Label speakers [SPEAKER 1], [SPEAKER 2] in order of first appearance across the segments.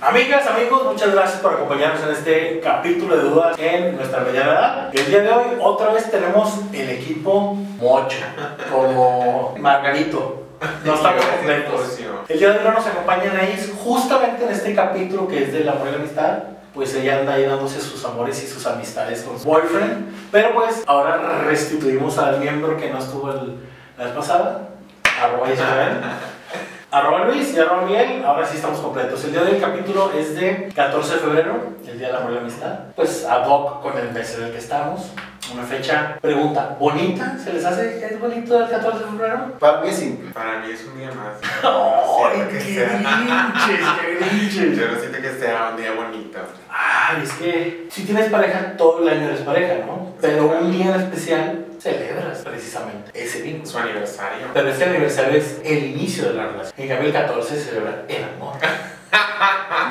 [SPEAKER 1] Amigas, amigos, muchas gracias por acompañarnos en este capítulo de dudas en nuestra mediana edad. El día de hoy otra vez tenemos el equipo mocho, como Margarito. No estamos completos. El día de hoy no nos acompaña Anaís justamente en este capítulo que es del amor y la amistad. Pues ella anda ahí dándose sus amores y sus amistades con su boyfriend. Pero pues ahora restituimos al miembro que no estuvo el- la vez pasada. Arroba Isabel. Arroba Luis y arroba Miguel, ahora sí estamos completos. El día del capítulo es de 14 de febrero, el Día del Amor y la Amistad. Pues ad hoc con el mes en el que estamos. Una fecha, pregunta, ¿bonita? ¿Se les hace es bonito el 14 de febrero?
[SPEAKER 2] Para mí es simple.
[SPEAKER 3] Para mí es un día más.
[SPEAKER 1] ¡Ay,
[SPEAKER 3] Siento que
[SPEAKER 1] qué grinches, qué grinches!
[SPEAKER 3] Yo no siento que sea un día bonito.
[SPEAKER 1] Ay, es que si tienes pareja, todo el año eres pareja, ¿no? Pero un día en especial celebras precisamente ese vínculo.
[SPEAKER 3] Su aniversario.
[SPEAKER 1] Pero este aniversario es el inicio de la relación. En cambio, el 14 se celebra el amor.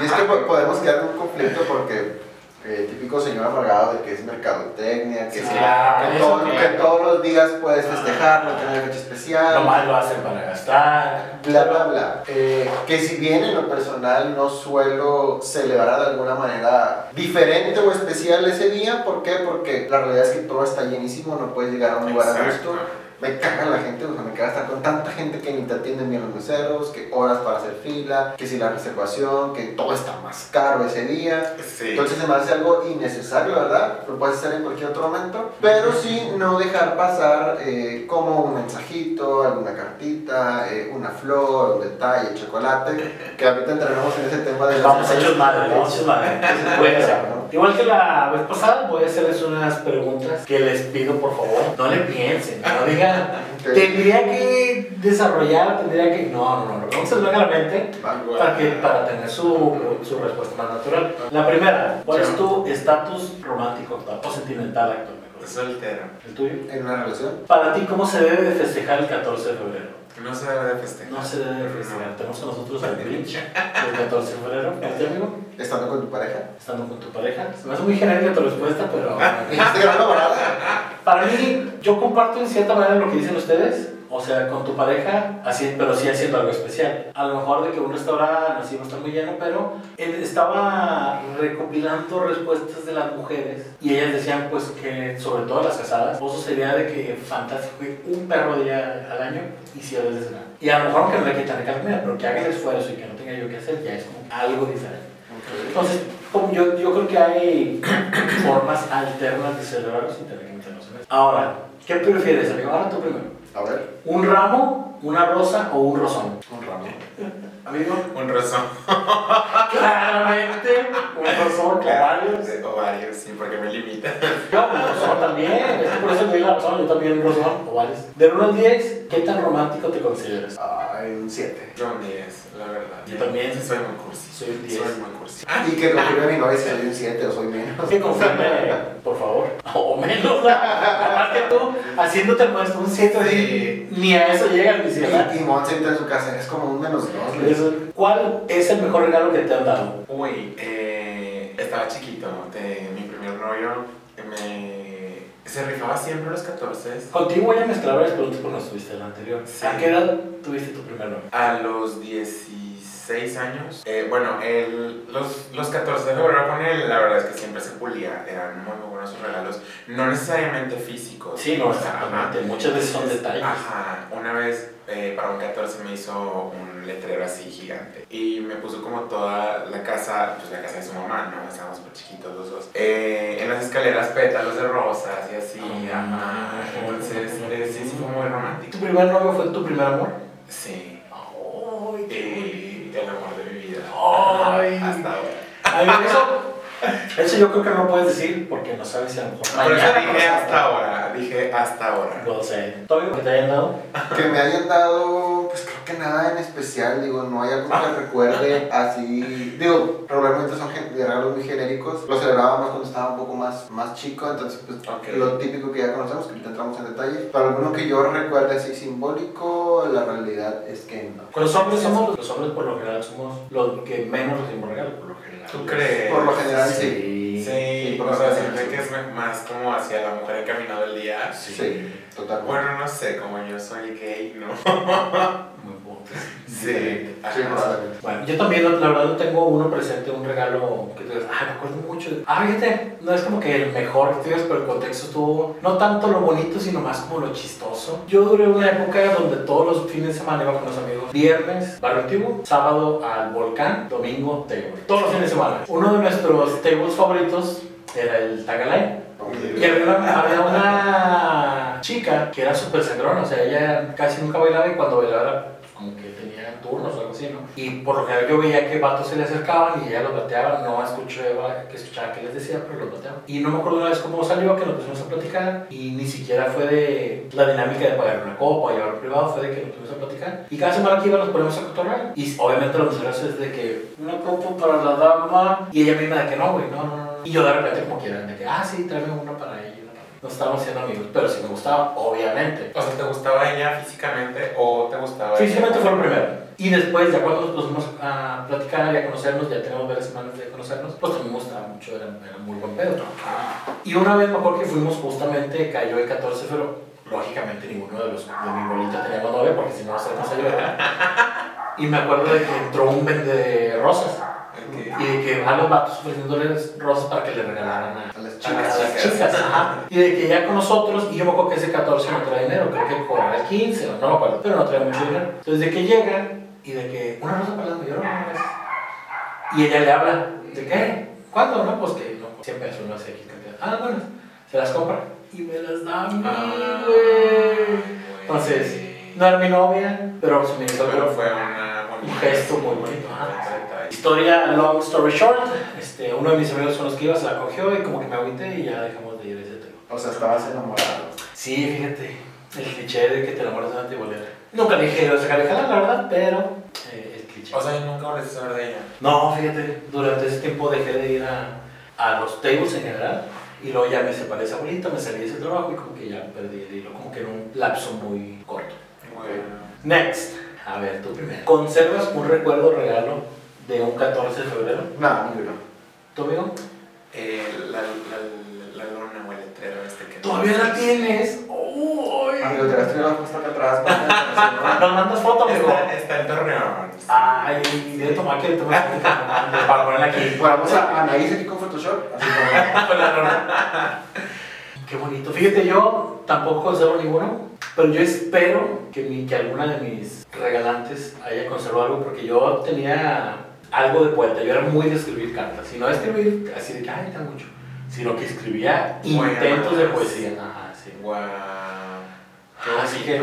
[SPEAKER 2] Y es que po- podemos quedar en un conflicto porque el típico señor amargado de que es mercadotecnia, que,
[SPEAKER 1] Sí,
[SPEAKER 2] que, todo-
[SPEAKER 1] que-
[SPEAKER 2] que todos los días puedes festejarlo, que no hay fecha especial.
[SPEAKER 1] Nomás lo hacen para gastar.
[SPEAKER 2] Bla, bla, bla. Eh, que si bien en lo personal no suelo celebrar de alguna manera diferente o especial ese día, ¿por qué? Porque la realidad es que todo está llenísimo, no puedes llegar a un lugar a gusto. Me caga la gente, o sea, me caga estar con tanta gente que ni te atienden bien los meseros, que horas para hacer fila, que si la reservación, que todo está más caro ese día.
[SPEAKER 3] Sí.
[SPEAKER 2] Entonces se me hace algo innecesario, ¿verdad? Lo puedes hacer en cualquier otro momento, pero sí no dejar pasar eh, como un mensajito, alguna cartita, eh, una flor, un detalle, chocolate, que ahorita entraremos en ese tema de las
[SPEAKER 1] Vamos hechos madre, vamos hechos madre. Igual que la vez pasada, voy a hacerles unas preguntas que les pido por favor. No le piensen, no digan, tendría que desarrollar, tendría que. No, no, no, no se venga a la mente para, que, para tener su, su respuesta más natural. La primera, ¿cuál es tu estatus romántico o sentimental actual? mejor?
[SPEAKER 3] Soltero.
[SPEAKER 1] ¿El tuyo?
[SPEAKER 2] En una relación,
[SPEAKER 1] Para ti, ¿cómo se debe de festejar el 14 de febrero?
[SPEAKER 3] No se debe de festejar.
[SPEAKER 1] No se debe de festejar. Tenemos con nosotros al Grinch el 14 de febrero. ¿El amigo?
[SPEAKER 2] estando con tu pareja.
[SPEAKER 1] Estando con tu pareja. Se me hace muy genérica tu respuesta, pero.
[SPEAKER 2] No.
[SPEAKER 1] Para mí, yo comparto en cierta manera lo que dicen ustedes. O sea, con tu pareja, así, pero sí haciendo algo especial. A lo mejor de que un restaurante así no está muy lleno, pero él estaba recopilando respuestas de las mujeres y ellas decían pues que sobre todo las casadas, eso sería de que fantástico que un perro día al año hiciera de cenar. Y a lo mejor que no le quitan comida, pero que haga el esfuerzo y que no tenga yo que hacer, ya es como algo diferente. Entonces, como yo, yo creo que hay formas alternas de meternos en eso. Ahora, ¿qué prefieres, amigo? Ahora tú primero.
[SPEAKER 2] A ver,
[SPEAKER 1] ¿Un ramo, una rosa o un rosón?
[SPEAKER 2] un ramo.
[SPEAKER 1] Amigo,
[SPEAKER 3] Un rozón.
[SPEAKER 1] claramente un rosón, o varios.
[SPEAKER 3] O varios, sí, porque me limita.
[SPEAKER 1] Yo, un rosón también. Es que por eso te digo la razón, yo también un rosón, o varios. Del 1 al 10, ¿qué tan romántico te consideras?
[SPEAKER 2] Ay, un 7.
[SPEAKER 3] Yo un 10, la verdad.
[SPEAKER 1] Yo también.
[SPEAKER 3] Sí, soy muy cursi.
[SPEAKER 1] Soy un 10.
[SPEAKER 3] Soy muy cursi.
[SPEAKER 2] Y que confirme mi novia si soy un 7 o soy menos.
[SPEAKER 1] Que confirme, por favor. O menos, más que tú, haciéndote el puesto un 7
[SPEAKER 3] Sí.
[SPEAKER 1] ni a eso llega mi ciudad.
[SPEAKER 2] Y, y Monse entra en su casa, es como un menos 2.
[SPEAKER 1] ¿Cuál es el mejor regalo que te han dado?
[SPEAKER 3] Uy, eh, estaba chiquito, de mi primer novio, me... se rifaba siempre los 14.
[SPEAKER 1] Contigo voy a mezclar varias preguntas porque no estuviste en la anterior.
[SPEAKER 3] Sí.
[SPEAKER 1] ¿A qué edad tuviste tu primer novio?
[SPEAKER 3] A los 16 años, eh, bueno, el, los, los 14 de febrero con él, la verdad es que siempre se pulía, eran muy, muy buenos sus regalos, no necesariamente físicos.
[SPEAKER 1] Sí, no, exactamente.
[SPEAKER 3] ajá.
[SPEAKER 1] Muchas veces son detalles.
[SPEAKER 3] Ajá, una vez eh, para un 14 me hizo un letrero así gigante y me puso como toda la casa, pues la casa de su mamá, ¿no? Estábamos muy chiquitos los dos. Eh, en las escaleras pétalos de rosas y así,
[SPEAKER 1] Ah.
[SPEAKER 3] ajá. Entonces, eh, sí, sí fue muy romántico.
[SPEAKER 1] ¿Tu primer novio fue tu primer amor?
[SPEAKER 3] Sí.
[SPEAKER 1] ¡Ay,
[SPEAKER 3] Y el amor de mi vida.
[SPEAKER 1] Ay.
[SPEAKER 3] Hasta ahora.
[SPEAKER 1] Eso, eso yo creo que no puedes decir porque no sabes si a lo mejor
[SPEAKER 3] Por eso dije hasta ahora, dije hasta ahora.
[SPEAKER 1] No sé. ¿Todavía que te hayan dado?
[SPEAKER 2] Que me hayan dado, pues que nada en especial, digo, no hay algo que recuerde así. Digo, probablemente son regalos muy genéricos. Lo celebrábamos cuando estaba un poco más, más chico, entonces, pues lo típico que ya conocemos, que ahorita entramos en detalles. Para alguno que yo recuerde así simbólico, la realidad es que no.
[SPEAKER 1] Los hombres somos, los hombres por lo general somos los que menos recibimos regalos, por lo general.
[SPEAKER 3] ¿Tú crees?
[SPEAKER 2] Por lo general, sí.
[SPEAKER 1] Sí.
[SPEAKER 3] Sí,
[SPEAKER 2] por
[SPEAKER 3] o
[SPEAKER 2] lo
[SPEAKER 3] sea, siempre
[SPEAKER 2] sí.
[SPEAKER 3] que es más como hacia la mujer encaminado el día.
[SPEAKER 2] Sí, totalmente.
[SPEAKER 3] Bueno, no sé, como yo soy gay, ¿no? Sí.
[SPEAKER 2] Sí.
[SPEAKER 1] Bueno, yo también, la verdad, no tengo uno presente, un regalo que te digas, ah, me acuerdo mucho. Ah, fíjate, no es como que el mejor que tuvieras, pero el contexto estuvo no tanto lo bonito, sino más como lo chistoso. Yo duré una época donde todos los fines de semana iba con los amigos. Viernes, barrio antiguo, sábado al volcán, domingo, table. Todos los fines de semana. Uno de nuestros tables favoritos era el Tagalay. Y había una, había una chica que era súper sangrona, o sea, ella casi nunca bailaba y cuando bailaba era como que tenía turnos o algo así, ¿no? Y por lo general yo veía que vatos se le acercaban y ella los bateaba, no escuché que escuchaba qué les decía, pero los bateaba. Y no me acuerdo una vez cómo salió, que nos pusimos a platicar y ni siquiera fue de la dinámica de pagar una copa o llevar privado, fue de que nos pusimos a platicar. Y cada semana que iba nos ponemos a cotorrear. Y obviamente los meseros es de que una copa para la dama y ella misma de que no, güey, no, no, no. Y yo de repente como quieran, de que, ah, sí, tráeme una para ella. No estábamos siendo amigos, pero sí me gustaba, obviamente.
[SPEAKER 3] O sea, ¿te gustaba ella físicamente o te gustaba
[SPEAKER 1] Físicamente fue lo primero. Y después, ya cuando nos pusimos a platicar y a conocernos, ya tenemos varias semanas de conocernos, pues también me gustaba mucho, era, era muy buen pedo. Y una vez me acuerdo que fuimos justamente, cayó el 14 de febrero. Lógicamente ninguno de los de mi bolita teníamos novia porque si no nos a llorar. Y me acuerdo de que entró un vende de rosas Y de que a los vatos ofreciéndoles rosas para que le regalaran a,
[SPEAKER 2] A las
[SPEAKER 1] a
[SPEAKER 2] chicas.
[SPEAKER 1] las chicas. ajá. Y de que ya con nosotros, y yo me acuerdo que ese 14 no trae dinero, creo que cobraba el 15, o no me acuerdo, pero no trae mucho dinero. Entonces de que llega y de que una rosa para la yo no, no, gracias. Y ella le habla, ¿de qué? ¿Cuándo? No, pues que no, 100 pesos, no sé qué cantidad. Ah, bueno, se las compra y me las da a mí,
[SPEAKER 3] Ah,
[SPEAKER 1] güey. Entonces, no era mi novia, pero se me hizo
[SPEAKER 3] Pero fue una bonita-
[SPEAKER 1] un gesto muy bonito. ajá. Historia, long story short, este, uno de mis amigos con los que iba se la cogió y como que me agüité y ya dejamos de ir a ese tema.
[SPEAKER 2] O sea, estabas enamorado.
[SPEAKER 1] Sí, fíjate, el cliché de que te enamoras de una tibolera. Nunca le dije, o sea, que la verdad, pero eh, el cliché.
[SPEAKER 3] O sea, nunca volviste a saber de ella.
[SPEAKER 1] no, fíjate, durante ese tiempo dejé de ir a, a los tables en general y luego ya me separé de esa bolita, me salí de ese trabajo y como que ya perdí el hilo, como que en un lapso muy corto.
[SPEAKER 3] Bueno.
[SPEAKER 1] Next, a ver, tú primero. ¿Conservas un recuerdo regalo de un 14 de febrero?
[SPEAKER 2] No, ninguno.
[SPEAKER 1] ¿Tu amigo?
[SPEAKER 3] Eh, la, la, la lona o el letrero este que...
[SPEAKER 1] ¿Todavía la tienes? ¡Uy!
[SPEAKER 2] Amigo, te las traigo puesto acá atrás.
[SPEAKER 1] Nos mandas foto, amigo.
[SPEAKER 3] Está, está en Torreón.
[SPEAKER 1] Ay, debe tomar que le tomas foto para ponerla aquí.
[SPEAKER 2] Vamos a Anaís aquí con Photoshop. Así como.
[SPEAKER 1] Con la lona. Qué bonito. Fíjate, yo tampoco conservo ninguno, pero yo espero que, mi, que alguna de mis regalantes haya conservado algo, porque yo tenía algo de poeta. Yo era muy de escribir cartas, y no de escribir así de que, ay, tan mucho, sino que escribía intentos de poesía. Ajá, sí.
[SPEAKER 3] Guau. Qué
[SPEAKER 1] Así que-.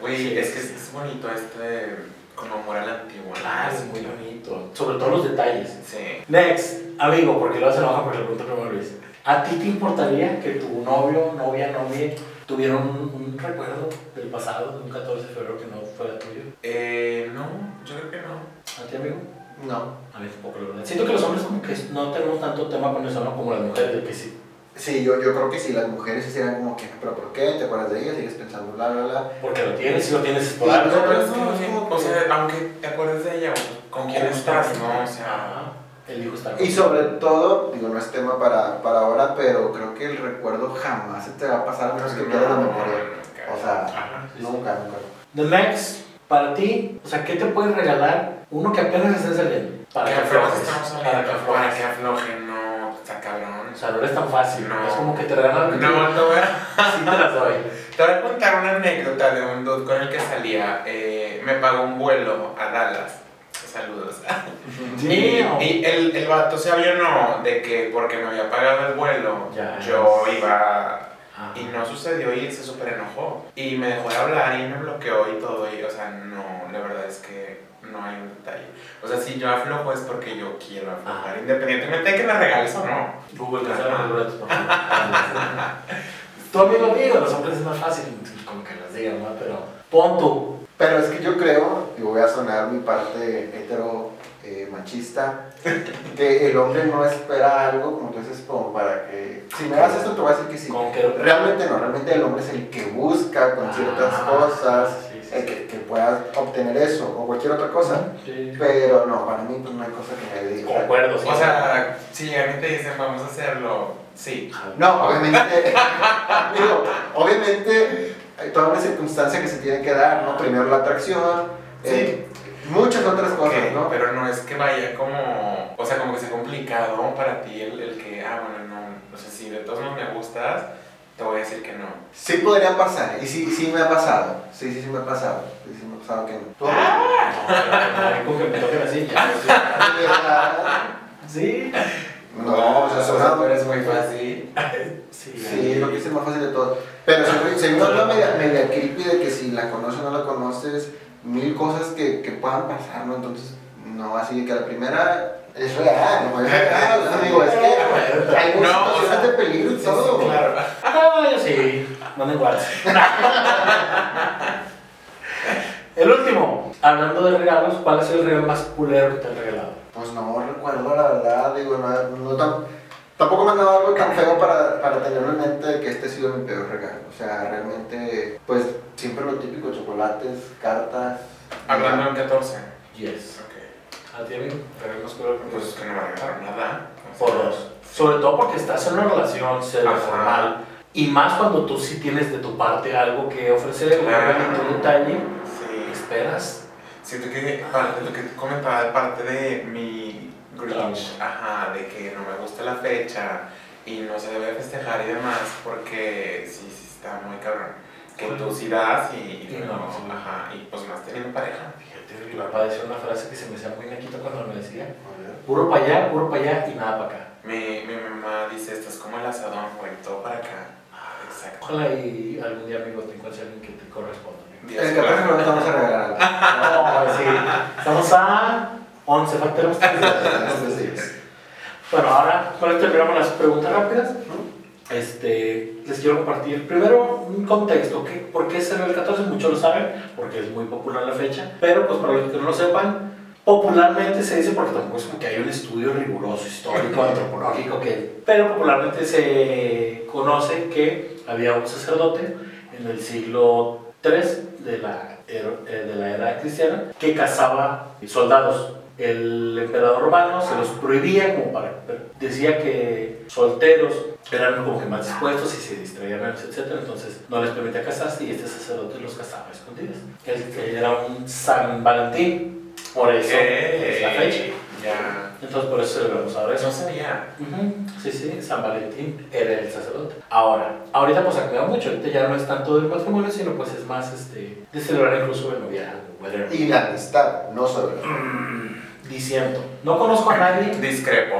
[SPEAKER 3] Güey,
[SPEAKER 1] Sí.
[SPEAKER 3] es que es, es bonito este... A la antigua.
[SPEAKER 1] Claro, es muy bonito. Sobre todo los detalles.
[SPEAKER 3] Sí.
[SPEAKER 1] Next, amigo, porque lo se enoja porque le pregunto primero Luis. ¿A ti te importaría que tu novio, novia, novia tuviera un, un recuerdo del pasado, de un 14 de febrero que no fuera tuyo?
[SPEAKER 3] Eh, no, yo creo que no.
[SPEAKER 1] ¿A ti, amigo?
[SPEAKER 2] No.
[SPEAKER 1] A mí tampoco, la verdad. Siento que los hombres como que no tenemos tanto tema con eso, ¿no? Como las mujeres, de que sí.
[SPEAKER 2] Sí, yo, yo creo que si las mujeres hicieran como que, ¿pero por qué? ¿Te acuerdas de ella? ¿Sigues pensando bla, bla, bla?
[SPEAKER 1] Porque lo tienes, si lo tienes es por
[SPEAKER 2] Y
[SPEAKER 1] algo.
[SPEAKER 2] no,
[SPEAKER 3] Pero
[SPEAKER 2] no,
[SPEAKER 3] es que no
[SPEAKER 2] es
[SPEAKER 3] sé,
[SPEAKER 2] como
[SPEAKER 3] o sea, aunque te acuerdes de ella con quién estás, ¿no? O sea,
[SPEAKER 1] Ajá. El hijo está
[SPEAKER 2] Y sobre todo, digo, no es tema para, para ahora, pero creo que el recuerdo jamás se te va a pasar a menos que pierdas la memoria. O sea,
[SPEAKER 1] Ajá, sí, sí.
[SPEAKER 2] nunca, nunca.
[SPEAKER 1] The next, para ti, o sea, ¿qué te puedes regalar? Uno que apenas esté saliendo. Para
[SPEAKER 3] que
[SPEAKER 1] que
[SPEAKER 3] aflojes,
[SPEAKER 1] aflojes. Para que
[SPEAKER 3] hablando, para
[SPEAKER 1] aflojes.
[SPEAKER 3] que aflojen, no, está cabrón.
[SPEAKER 1] O sea, no es tan fácil.
[SPEAKER 3] No.
[SPEAKER 1] Es como que te regalan
[SPEAKER 3] No, te voy, a,
[SPEAKER 1] sí te las doy.
[SPEAKER 3] te voy a contar una anécdota de un dude con el que salía. Eh, me pagó un vuelo a Dallas. Saludos. Y,
[SPEAKER 1] Damn.
[SPEAKER 3] y el, el vato se avionó de que porque me había pagado el vuelo,
[SPEAKER 1] Ya.
[SPEAKER 3] yo iba
[SPEAKER 1] Ajá.
[SPEAKER 3] Y no sucedió y él se súper enojó. Y me dejó de hablar y me bloqueó y todo. Y, o sea, no, la verdad es que no hay un detalle. O sea, si yo aflojo es porque yo quiero aflojar,
[SPEAKER 1] Ah.
[SPEAKER 3] independientemente de que me regales o no.
[SPEAKER 1] Google, cancela los boletos, por favor. Tu amigo digo, los hombres es más fácil, como que las digan, ¿no? Pero pon tú.
[SPEAKER 2] Pero es que yo creo, y voy a sonar mi parte hetero eh, machista, que el hombre no espera algo, como tú dices, como para que... Si me das esto, te voy a decir que sí.
[SPEAKER 1] Que
[SPEAKER 2] Realmente no, realmente el hombre es el que busca con ciertas
[SPEAKER 1] Ah,
[SPEAKER 2] cosas,
[SPEAKER 1] sí, sí,
[SPEAKER 2] el que, que puedas obtener eso o cualquier otra cosa.
[SPEAKER 1] Sí.
[SPEAKER 2] Pero no, para mí pues, no hay cosa que me diga.
[SPEAKER 1] Concuerdo, sí.
[SPEAKER 3] O sea, si a mí te dicen vamos a hacerlo, sí.
[SPEAKER 2] No, obviamente, digo, obviamente hay toda una circunstancia que se tiene que dar, ¿no? Primero la atracción, eh, muchas otras cosas, ¿no?
[SPEAKER 3] Pero no es que vaya como, o sea, como que sea complicado para ti el, el que, ah, bueno, no, no sé si de todos modos me gustas, te voy a decir que no.
[SPEAKER 2] Sí podría pasar, y sí, sí me ha pasado. Sí, sí, sí me ha pasado. Sí, sí me ha pasado que no. ¿Tú?
[SPEAKER 1] Con que me toquen así, ya.
[SPEAKER 2] ¿De verdad?
[SPEAKER 1] Sí.
[SPEAKER 2] No, o sea,
[SPEAKER 3] tú eres muy fácil.
[SPEAKER 1] Sí,
[SPEAKER 2] Sí, lo que es el más fácil de todo. Pero se, se me nota media, media creepy de que si la conoces o no la conoces, mil cosas que, que puedan pasar, ¿no? Entonces, no, así que la primera es real, no es real, amigo, es que hay muchas
[SPEAKER 3] No, o
[SPEAKER 2] situaciones
[SPEAKER 3] sea,
[SPEAKER 2] de peligro y
[SPEAKER 3] Sí,
[SPEAKER 2] todo.
[SPEAKER 3] sí, claro.
[SPEAKER 1] Ah, yo sí. Manda igual. El último. Hablando de regalos, ¿cuál es el regalo más culero que te han regalado?
[SPEAKER 2] Pues no recuerdo, la verdad, digo, no, no tan- tampoco me han dado algo tan feo para, para tenerlo en mente de que este ha sido mi peor regalo. O sea, realmente, pues siempre lo típico, chocolates, cartas.
[SPEAKER 3] Hablando en 14.
[SPEAKER 1] Yes.
[SPEAKER 3] Ok.
[SPEAKER 1] ¿A ti, amigo? ¿Regalo más culero que
[SPEAKER 3] Pues es que no me regalaron nada.
[SPEAKER 1] Por dos. Sobre todo porque estás en una relación seria,
[SPEAKER 3] Ajá.
[SPEAKER 1] formal. Y más cuando tú sí tienes de tu parte algo que ofrecer,
[SPEAKER 3] Claro.
[SPEAKER 1] un detalle,
[SPEAKER 3] Sí.
[SPEAKER 1] esperas.
[SPEAKER 3] Siento que parte de lo que comentaba parte de mi Grinch, ajá, de que no me gusta la fecha y no se debe festejar y demás, porque sí, sí está muy cabrón. Que tú sí das y, y no,
[SPEAKER 1] no,
[SPEAKER 3] ajá, y pues más teniendo pareja.
[SPEAKER 1] Mi papá decía una frase que se me hacía muy naquito cuando me decía: puro para allá, puro para allá y nada para acá.
[SPEAKER 3] Mi, mi mamá dice, estás como el asadón, güey, todo para acá. Exacto.
[SPEAKER 1] Ojalá y algún día, amigo, te encuentres alguien que te corresponda. amigo.
[SPEAKER 3] Dios,
[SPEAKER 2] El 14
[SPEAKER 3] claro.
[SPEAKER 2] no vamos a regalar algo.
[SPEAKER 1] No, sí. Estamos a 11, faltan tres días. Bueno, ahora con esto terminamos las preguntas rápidas. Este, les quiero compartir primero un contexto. ¿qué, ¿Por qué se el 14? Muchos lo saben, porque es muy popular la fecha. Pero, pues para los que no lo sepan, popularmente se dice, porque tampoco es como que hay un estudio riguroso, histórico, antropológico, que, pero popularmente se conoce que había un sacerdote en el siglo III de la, eh, de la era cristiana que cazaba soldados. El emperador romano se los prohibía como para... Decía que solteros eran como que más dispuestos y se distraían etc. Entonces no les permitía casarse y este sacerdote los casaba a escondidas. Él, él era un San Valentín, por eso es la fecha.
[SPEAKER 3] Ya.
[SPEAKER 1] Entonces por eso celebramos ahora eso.
[SPEAKER 3] No sabía.
[SPEAKER 1] Ujú, Sí, sí, San Valentín era el sacerdote. Ahora, ahorita pues ha cambiado mucho, ahorita ya no es tanto del matrimonio, sino pues es más este, de celebrar incluso el noviazgo.
[SPEAKER 2] Y la amistad, no solo.
[SPEAKER 1] Diciendo, no conozco a nadie
[SPEAKER 3] Discrepo.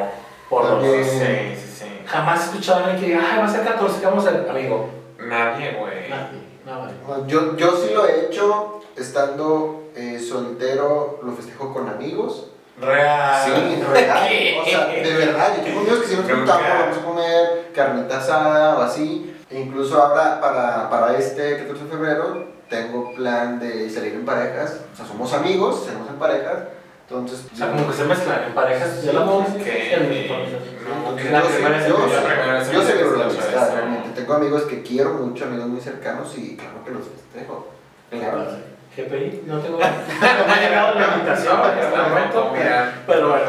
[SPEAKER 1] por dos.
[SPEAKER 2] También.
[SPEAKER 3] Sí, sí, sí.
[SPEAKER 1] Jamás he escuchado a alguien que diga, ay, va a ser 14, ¿qué vamos a hacer? Amigo,
[SPEAKER 3] Nadie, güey.
[SPEAKER 1] nadie, nada.
[SPEAKER 2] Yo, yo sí lo he hecho estando eh, soltero, lo festejo con amigos.
[SPEAKER 3] Real.
[SPEAKER 2] Sí, real. O sea, de verdad, yo tengo amigos que si nos
[SPEAKER 3] Nunca.
[SPEAKER 2] juntamos, vamos a comer carnita asada o así. E incluso ahora, para, para este 14 de febrero, tengo plan de salir en parejas. O sea, somos amigos, salimos en parejas. Entonces,
[SPEAKER 1] O sea, como que se mezclan en parejas
[SPEAKER 2] yo,
[SPEAKER 3] la
[SPEAKER 2] yo celebro la amistad,
[SPEAKER 3] eso.
[SPEAKER 2] realmente. Tengo amigos que quiero mucho, amigos muy cercanos y claro que los festejo. Claro.
[SPEAKER 1] GPI, no tengo. no me ha llegado la invitación en este momento.
[SPEAKER 3] Mira.
[SPEAKER 1] Pero bueno,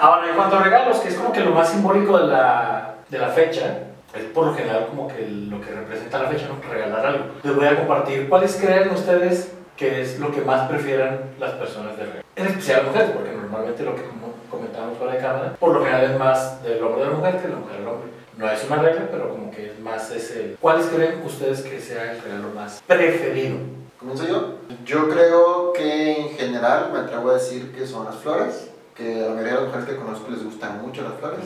[SPEAKER 1] ahora en cuanto a regalos, que es como que lo más simbólico de la, de la fecha, es por lo general como que lo que representa la fecha, ¿no? Regalar algo. Les voy a compartir cuáles creen ustedes que es lo que más prefieran las personas de regalo. En especial mujeres, porque normalmente lo que comentábamos fuera de cámara, por lo general es más del hombre de la mujer que de la mujer del hombre. No es una regla, pero como que es más ese... ¿Cuáles creen ustedes que sea el regalo más preferido?
[SPEAKER 2] ¿Comienzo yo? Yo creo que en general me atrevo a decir que son las flores, que a la mayoría de las mujeres que conozco les gustan mucho las flores.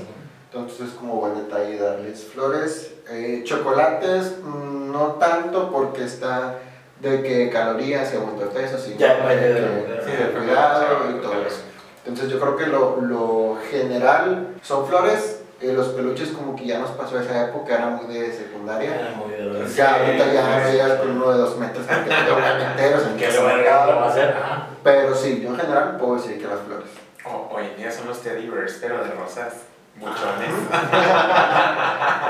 [SPEAKER 2] Entonces es como buen detalle darles flores. Eh, chocolates, mm, no tanto porque está de que calorías y aumento de peso, sino
[SPEAKER 1] Ya de
[SPEAKER 2] que-.
[SPEAKER 3] Sí,
[SPEAKER 2] de
[SPEAKER 3] de
[SPEAKER 2] cuidado y todo
[SPEAKER 3] claro.
[SPEAKER 2] eso. Entonces yo creo que lo, lo general son flores. Eh, los peluches como que ya nos pasó esa época, era muy de secundaria.
[SPEAKER 1] Era muy de verdad.
[SPEAKER 2] Ya ahorita ya
[SPEAKER 3] sí,
[SPEAKER 2] veías
[SPEAKER 3] sí.
[SPEAKER 2] con uno de dos metros porque te tocan enteros en
[SPEAKER 1] ¿Qué
[SPEAKER 2] queso
[SPEAKER 1] lo
[SPEAKER 2] marcado.
[SPEAKER 1] va a hacer? Ajá.
[SPEAKER 2] Pero sí, yo en general puedo decir que las flores.
[SPEAKER 3] O- hoy en día son los teddy bears, pero de rosas. Buchones.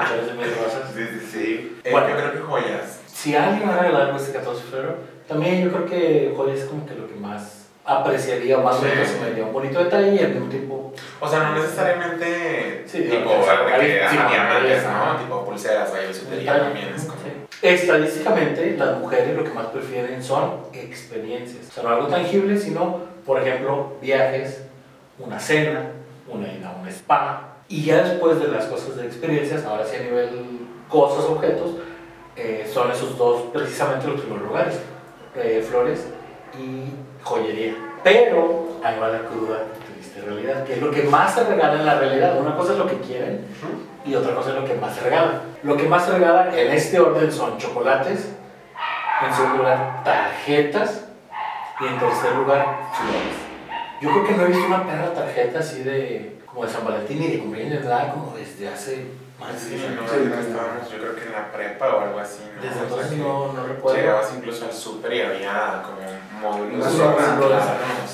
[SPEAKER 1] Muchas de mis rosas.
[SPEAKER 3] Sí, sí, sí. Eh,
[SPEAKER 1] Bueno.
[SPEAKER 3] yo creo que joyas.
[SPEAKER 1] Si alguien va a regalar algo este 14 de febrero, también yo creo que joyas es como que lo que más apreciaría o más
[SPEAKER 3] Sí.
[SPEAKER 1] menos me dio un bonito detalle y al mismo tiempo
[SPEAKER 3] O sea, no necesariamente
[SPEAKER 1] Sí,
[SPEAKER 3] tipo de que
[SPEAKER 1] sí,
[SPEAKER 3] diamantes,
[SPEAKER 1] sí.
[SPEAKER 3] ¿no? Tipo pulseras, vaya, bisutería también es como.
[SPEAKER 1] Estadísticamente, las mujeres lo que más prefieren son experiencias. O sea, no algo tangible, sino Por ejemplo, viajes, una cena, una ida a un spa. Y ya después de las cosas de experiencias, ahora sí a nivel cosas, objetos, eh, son esos dos precisamente los primeros lugares. eh, flores y joyería. Pero ahí va la cruda y triste realidad, que es lo que más se regala en la realidad. Una cosa es lo que quieren y otra cosa es lo que más se regala. Lo que más se regala en este orden son chocolates, en segundo lugar tarjetas y en tercer lugar flores. Yo creo que no he visto una perra tarjeta así de como de San Valentín ni de cumpleaños nada como desde hace de
[SPEAKER 3] Sí,
[SPEAKER 1] 10 años.
[SPEAKER 3] no,
[SPEAKER 2] Sí,
[SPEAKER 3] no
[SPEAKER 2] no,
[SPEAKER 3] estábamos, yo creo que en la prepa o algo así, ¿no?
[SPEAKER 1] Desde
[SPEAKER 3] O sea,
[SPEAKER 1] entonces
[SPEAKER 3] que
[SPEAKER 1] no, no recuerdo.
[SPEAKER 3] Llegabas incluso al súper y había como módulos.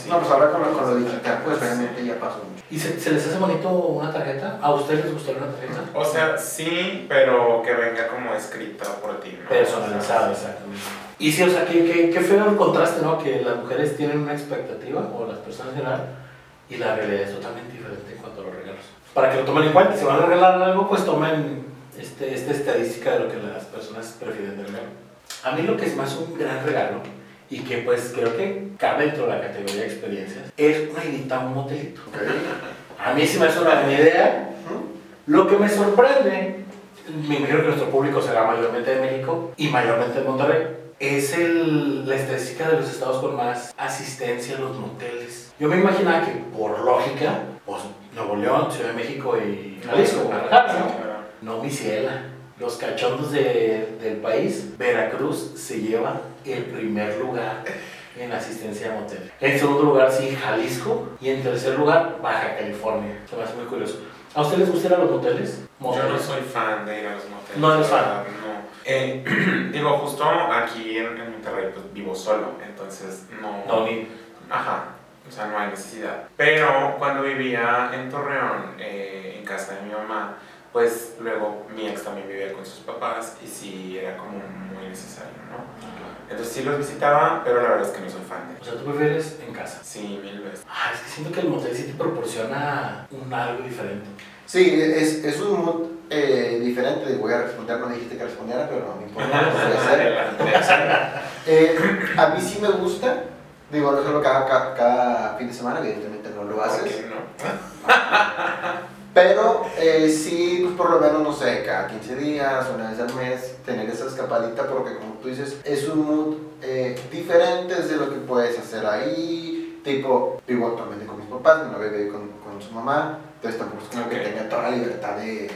[SPEAKER 2] No, pues ahora con lo, con lo digital, pues realmente ya pasó mucho.
[SPEAKER 1] ¿Y se, se les hace bonito una tarjeta? ¿A ustedes les gustaría una tarjeta?
[SPEAKER 3] O sea, sí, pero que venga como escrita por ti, ¿no?
[SPEAKER 1] Personalizada, exactamente. Y sí, o sea, qué, qué, qué feo el contraste, ¿no? Que las mujeres tienen una expectativa, o las personas en general, y la realidad es totalmente diferente en cuanto a los regalos. Para que lo tomen en cuenta, si van a regalar algo, pues tomen este, esta estadística de lo que las personas prefieren de regalo. A mí lo que es más un gran regalo, y que pues creo que cabe dentro de la categoría de experiencias, es una idita a un motelito. A mí sí me hace una buena idea. Lo que me sorprende, me imagino que nuestro público será mayormente de México y mayormente de Monterrey, es el, la estadística de los estados con más asistencia a los moteles. Yo me imaginaba que por lógica, pues Nuevo León, Ciudad de México y Jalisco, Guadalajara, ¿no? No, mi ciela. Los cachondos de- del país, Veracruz se lleva el primer lugar en asistencia a motel. En segundo lugar, sí, Jalisco. Y en tercer lugar, Baja California. Se me hace muy curioso. ¿A ustedes les gustan los moteles?
[SPEAKER 3] Yo no soy fan de ir a los moteles.
[SPEAKER 1] No eres fan.
[SPEAKER 3] No. Eh, digo, justo aquí en, en Monterrey pues vivo solo, entonces no...
[SPEAKER 1] No, ni.
[SPEAKER 3] Ajá, o sea, no hay necesidad. Pero cuando vivía en Torreón, eh, en casa de mi mamá, pues luego mi ex también vivía con sus papás y sí era como muy necesario, ¿no? Entonces sí los visitaba, pero la verdad es que no soy fan de
[SPEAKER 1] O sea, tú prefieres en casa.
[SPEAKER 3] Sí, mil veces.
[SPEAKER 1] Ah, es que siento que el motel sí te proporciona un algo diferente.
[SPEAKER 2] Sí, es, es un mood eh, diferente. Voy a responder, no dijiste que respondiera, pero no me importa. lo voy a hacer.
[SPEAKER 3] Adelante.
[SPEAKER 2] Eh, a mí sí me gusta. Digo, no solo cada, cada, cada fin de semana, evidentemente no lo
[SPEAKER 3] ¿Por
[SPEAKER 2] haces.
[SPEAKER 3] qué no?
[SPEAKER 2] Pero eh, sí, pues por lo menos, no sé, cada 15 días, una vez al mes, tener esa escapadita, porque como tú dices, es un mood eh, diferente de lo que puedes hacer ahí. Tipo, vivo actualmente con mis papás, mi novia vive con, con su mamá, entonces tampoco es como que
[SPEAKER 3] Ok.
[SPEAKER 2] tenga toda la libertad de,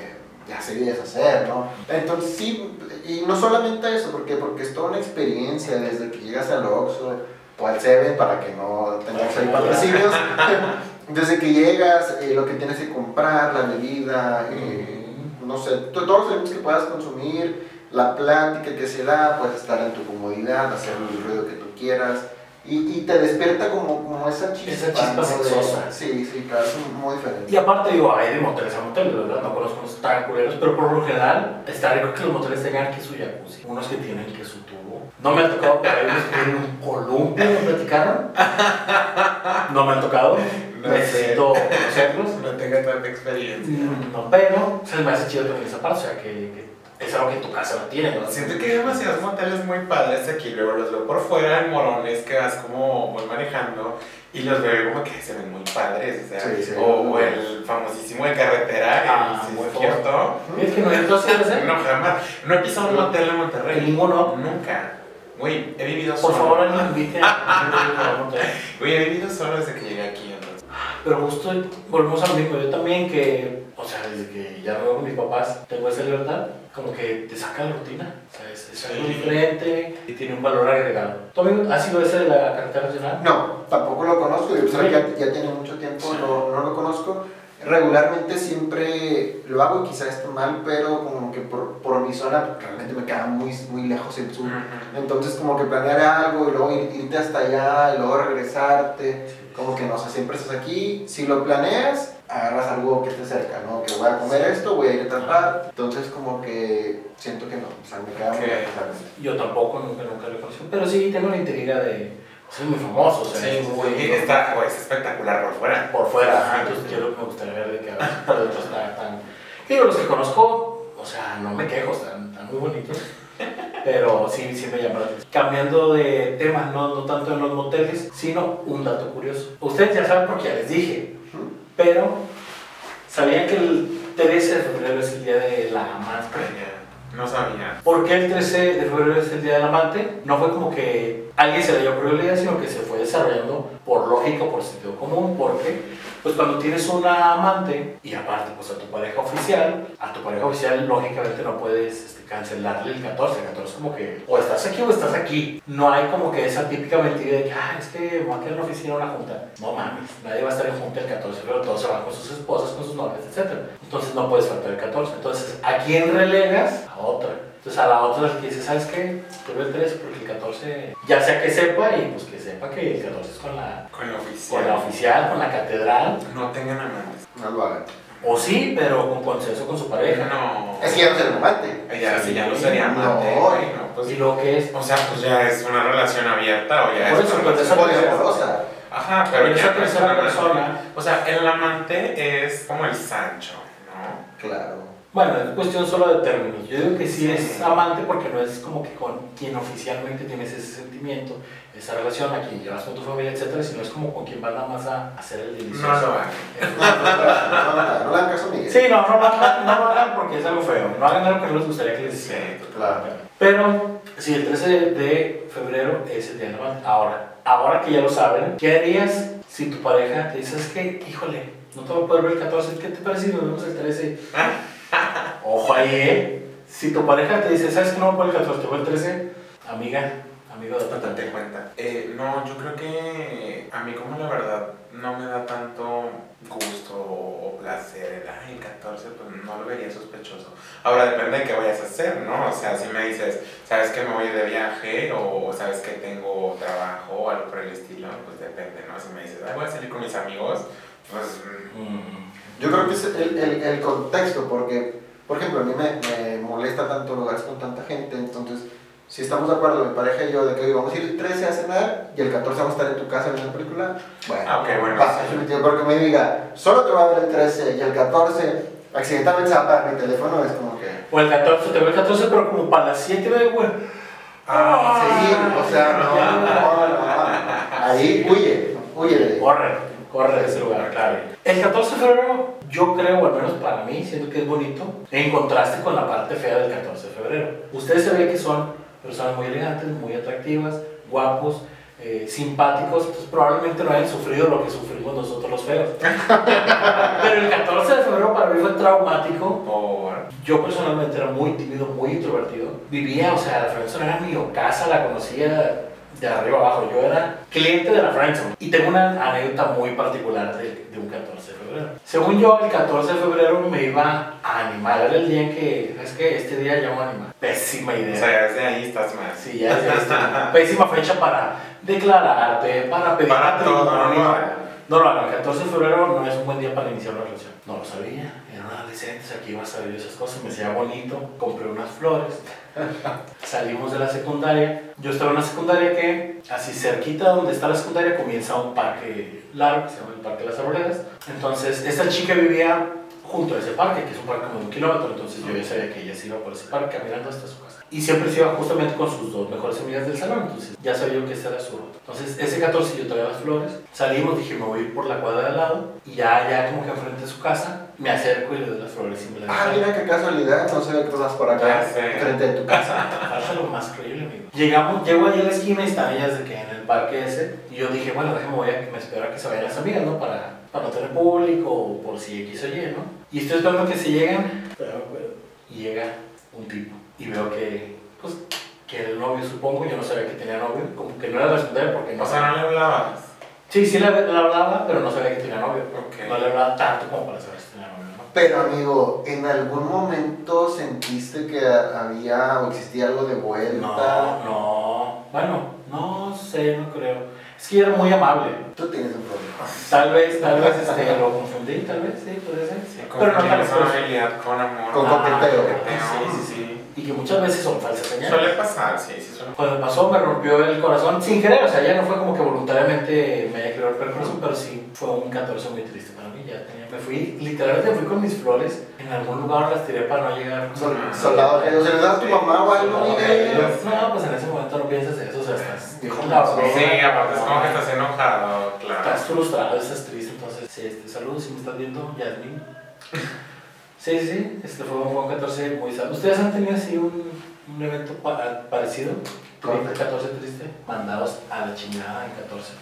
[SPEAKER 2] de hacer y deshacer, ¿no? Entonces sí, y no solamente eso, porque, porque es toda una experiencia, desde que llegas al Oxxo o al Seven, para que no tengas ahí patrocinios. Desde que llegas, eh, lo que tienes que comprar, la bebida, eh, no sé, to- todos los elementos que puedas consumir, la plática que se da, puedes estar en tu comodidad, hacer el ruido que tú quieras. Y, y te despierta como, como esa chispa.
[SPEAKER 1] Esa chispa sexosa.
[SPEAKER 2] Sí, sí, claro, es muy diferente.
[SPEAKER 1] Y aparte, digo, hay de moteles a moteles, ¿verdad? No conozco unos tan culeros, pero por lo general está rico que los moteles tengan que su jacuzzi. Unos que tienen que su tubo. No me ha tocado, pero hay unos que tienen un columpio, ¿me platicaron? No me han tocado.
[SPEAKER 3] No
[SPEAKER 1] Necesito conocerlos.
[SPEAKER 3] No tengo tanta experiencia.
[SPEAKER 1] No, pero se me hace chido también esa parte, o sea, que, que es algo que en tu casa no tiene, ¿no?
[SPEAKER 3] Siento que hay demasiados moteles muy padres aquí, luego los veo por fuera en morones que vas como voy manejando y los veo como que se ven muy padres, o sea,
[SPEAKER 2] Sí, sí,
[SPEAKER 3] o, el famosísimo de carretera,
[SPEAKER 1] Ah,
[SPEAKER 3] el
[SPEAKER 1] muy
[SPEAKER 3] cierto.
[SPEAKER 1] Es que no ese.
[SPEAKER 3] No, jamás. No he pisado un motel en Monterrey.
[SPEAKER 1] Ninguno.
[SPEAKER 3] Nunca. Güey, he vivido
[SPEAKER 1] Por
[SPEAKER 3] solo.
[SPEAKER 1] favor, no me inviten.
[SPEAKER 3] Güey, he vivido solo desde que llegué aquí, entonces.
[SPEAKER 1] Pero justo volvemos a lo mismo, yo también que, o sea, desde que ya me veo con mis papás, tengo esa libertad, como que te saca la rutina, o sea, es, es algo
[SPEAKER 3] Sí.
[SPEAKER 1] diferente y tiene un valor agregado. ¿Tú amigo, has sido ese de la carretera nacional?
[SPEAKER 2] No, tampoco lo conozco, yo
[SPEAKER 1] Sí.
[SPEAKER 2] ya, ya tiene mucho tiempo, no, no lo conozco. Regularmente siempre lo hago, quizás esté mal, pero como que por, por mi zona realmente me queda muy, muy lejos el sur. Entonces como que planear algo y luego ir- irte hasta allá y luego regresarte, como que no sé, siempre estás aquí. Si lo planeas, agarras algo que esté cerca, ¿no? Que voy a comer esto, voy a ir a tal bar. Entonces como que siento que no, o sea, me queda muy.
[SPEAKER 1] Yo tampoco, nunca, nunca lo he conocido, pero sí tengo la intriga de, o sea, es muy famoso, o sea,
[SPEAKER 3] Sí,
[SPEAKER 1] es muy...
[SPEAKER 3] sí, está, güey, es espectacular por fuera.
[SPEAKER 1] por fuera, ajá, entonces quiero me gustaría ver de qué hablas, por dentro está tan... Digo, los que conozco, o sea, no me quejo, están, están muy bonitos, pero sí, sí me llama la atención. Cambiando de tema, no, no tanto en los moteles, sino un dato curioso. Ustedes ya saben porque ya les dije, pero ¿sabían que el 13 de febrero es el día de la amante?
[SPEAKER 3] No sabía.
[SPEAKER 1] ¿Por qué el 13 de febrero es el Día del Amante? No fue como que alguien se le dio idea, sino que se fue desarrollando por lógica, por sentido común, porque pues cuando tienes una amante y aparte pues a tu pareja oficial, a tu pareja oficial lógicamente no puedes cancelarle el 14, el 14 es como que o estás aquí o estás aquí. No hay como que esa típica mentira de que, ah, es que voy a quedar en la oficina una junta. No mames, nadie va a estar en junta el 14, pero todos se van con sus esposas, con sus novias, etc. Entonces no puedes faltar el 14. Entonces, ¿a quién relegas? A otra. Entonces a la otra le dices, ¿sabes qué? Tuve el 13 porque el 14, ya sea que sepa y pues que sepa que el 14 es con la,
[SPEAKER 3] Con la oficial.
[SPEAKER 1] con la oficial, con la catedral.
[SPEAKER 3] No tengan amantes.
[SPEAKER 2] No lo hagan.
[SPEAKER 1] O sí, pero con consenso con su pareja.
[SPEAKER 3] No.
[SPEAKER 2] Es que ya no es el amante.
[SPEAKER 3] Ya, si ya no
[SPEAKER 1] Sí,
[SPEAKER 3] sería
[SPEAKER 2] no.
[SPEAKER 3] amante, güey, no, pues.
[SPEAKER 1] Y lo que es,
[SPEAKER 3] O sea, pues ya es una relación abierta o ya
[SPEAKER 1] Por
[SPEAKER 3] es
[SPEAKER 1] eso,
[SPEAKER 3] una relación-
[SPEAKER 1] esa-
[SPEAKER 2] Poliamorosa.
[SPEAKER 3] Ajá, pero
[SPEAKER 1] Pero
[SPEAKER 3] ya es
[SPEAKER 1] tercera
[SPEAKER 3] una
[SPEAKER 1] persona-
[SPEAKER 3] persona. O sea, el amante es como el Sancho, ¿no?
[SPEAKER 2] Claro.
[SPEAKER 1] Bueno, es cuestión solo de términos. Yo digo que sí es amante porque no es como que con quien oficialmente tienes ese sentimiento, esa relación a quien llevas con tu familia, etcétera, sino es como con quien vas nada más a hacer el delicioso.
[SPEAKER 3] No lo hagan.
[SPEAKER 2] No, no, no, no, no, no le hagan caso a Miguel.
[SPEAKER 1] Sí, no, no, lo hagan- no lo hagan porque es algo feo. No hagan algo que no les gustaría que les
[SPEAKER 3] Sí,
[SPEAKER 1] hicieran.
[SPEAKER 2] Claro.
[SPEAKER 1] Pero, si el 13 de febrero es el día del amante. Ahora, ahora que ya lo saben, ¿qué harías si tu pareja te dice, es que, híjole, no te voy a poder ver el 14, ¿qué te parece si nos vemos el 13? Ojo ahí, ¿eh? Si tu pareja te dice, ¿sabes que no voy a poder el 14, te voy el 13? Amiga, amigo, date
[SPEAKER 3] cuenta. Eh, no, yo creo que a mí como la verdad no me da tanto gusto o placer el, ay, el 14, pues no lo vería sospechoso. Ahora depende de qué vayas a hacer, ¿no? O sea, si me dices, ¿sabes que me voy de viaje? O ¿sabes que tengo trabajo o algo por el estilo? Pues depende, ¿no? Si me dices, ay, voy a salir con mis amigos, pues... Mm.
[SPEAKER 2] Yo creo que es el, el, el contexto, porque, por ejemplo, a mí me, me molesta tanto lugares con tanta gente, entonces, si estamos de acuerdo, mi pareja y yo, de que hoy vamos a ir el 13 a cenar y el 14 vamos a estar en tu casa viendo la película, bueno,
[SPEAKER 3] Ah, ok, bueno,
[SPEAKER 2] pasa,
[SPEAKER 3] sí.
[SPEAKER 2] porque me diga, solo te va a ver el 13 y el 14, accidentalmente se va a apagar mi teléfono, es como que...
[SPEAKER 1] O el 14, te veo el 14, pero como para las 7 de güey.
[SPEAKER 3] Ah,
[SPEAKER 2] Sí, o sea, no, no, no, no. Ahí huye, huye.
[SPEAKER 1] Corre, corre de ese lugar, claro. El 14 de febrero, yo creo, o al menos para mí, siento que es bonito, en contraste con la parte fea del 14 de febrero. Ustedes se ven que son personas muy elegantes, muy atractivas, guapos, eh, simpáticos, pues probablemente no hayan sufrido lo que sufrimos nosotros los feos. Pero el 14 de febrero para mí fue traumático.
[SPEAKER 3] Por...
[SPEAKER 1] Yo personalmente era muy tímido, muy introvertido. Vivía, o sea, la Friendzone era mi casa, la conocía de arriba abajo. Yo era cliente de la Friendzone. Y tengo una anécdota muy particular de, de un 14 de febrero. Según yo, el 14 de febrero me iba a animar. Era el día en que, es que este día ya me animar. Pésima
[SPEAKER 3] O
[SPEAKER 1] idea.
[SPEAKER 3] sea, ya desde ahí estás mal.
[SPEAKER 1] Sí, ya es esta pésima fecha para declararte, para pedir
[SPEAKER 3] Para todo, no.
[SPEAKER 1] No lo hagan, el 14 de febrero no es un buen día para iniciar una relación. No lo sabía, era un adolescente, aquí iba a saber esas cosas, me hacía bonito, compré unas flores. Salimos de la secundaria. Yo estaba en una secundaria que, así cerquita donde está la secundaria, comienza un parque largo, que se llama el Parque de las Arboledas. Entonces, esta chica vivía junto a ese parque, que es un parque como de un kilómetro, entonces yo ya sabía que ella se iba por ese parque caminando hasta su casa. Y siempre se iba justamente con sus dos mejores amigas del salón, entonces ya sabía que esa era su ruta. Entonces, ese 14 yo traía las flores, salimos, dije, me voy a ir por la cuadra de al lado, y ya, ya como que enfrente de su casa, me acerco y le doy las flores y me las
[SPEAKER 2] Ah, mira qué casualidad, no sabía que vas por acá,
[SPEAKER 3] sé.
[SPEAKER 2] frente de tu casa.
[SPEAKER 1] Falta lo más creíble, amigo. Llegamos, llego ahí a la esquina y están ellas de que en el parque ese. Y yo dije, bueno, déjame, voy a que me espero a que se vayan las amigas, ¿no? Para, para no tener público o por si X o Y, ¿no? Y estoy esperando que se lleguen. Y llega un tipo. Y veo que, pues, que era el novio, supongo. Yo no sabía que tenía novio. Como que no era responder porque no
[SPEAKER 3] O sea, no le hablabas.
[SPEAKER 1] Sí, sí le, le hablaba, pero no sabía que tenía novio.
[SPEAKER 3] Ok.
[SPEAKER 1] No le hablaba tanto como para saber si tenía novio, ¿no?
[SPEAKER 2] Pero amigo, ¿en algún momento sentiste que había o existía algo de vuelta?
[SPEAKER 1] No, no. Bueno, no sé, no creo. Es que era muy amable.
[SPEAKER 2] Tú tienes un problema.
[SPEAKER 1] Tal vez, tal vez este, lo confundí, tal vez, sí, puede ser.
[SPEAKER 3] Sí,
[SPEAKER 1] Pero no tan
[SPEAKER 3] con amabilidad, con amor.
[SPEAKER 2] Con
[SPEAKER 1] Ah,
[SPEAKER 2] coqueteo.
[SPEAKER 3] coqueteo.
[SPEAKER 1] Sí, sí, sí. Y que muchas veces son falsas señales.
[SPEAKER 3] Suele pasar, sí, sí suele
[SPEAKER 1] Cuando me pasó, me rompió el corazón sin querer, o sea, ya no fue como que voluntariamente me haya querido romper el corazón, pero sí fue un 14 muy triste para mí. Ya tenía, me fui, literalmente me fui con mis flores, en algún lugar las tiré para no llegar.
[SPEAKER 2] Sol- soldado que se le da a tu mamá o algo,
[SPEAKER 1] No, pues en ese momento no piensas en eso, o sea, estás.
[SPEAKER 2] Dijo, sí,
[SPEAKER 3] aparte es como que estás enojado, claro.
[SPEAKER 1] Estás frustrado, estás triste, entonces, sí, este, saludos si me estás viendo, Yasmin. Sí, sí, sí, este fue un buen 14 muy sano. ¿Ustedes han tenido así un, un evento pa- parecido?
[SPEAKER 2] ¿Cómo?
[SPEAKER 1] ¿Un 14 triste? Mandados a la chingada en 14.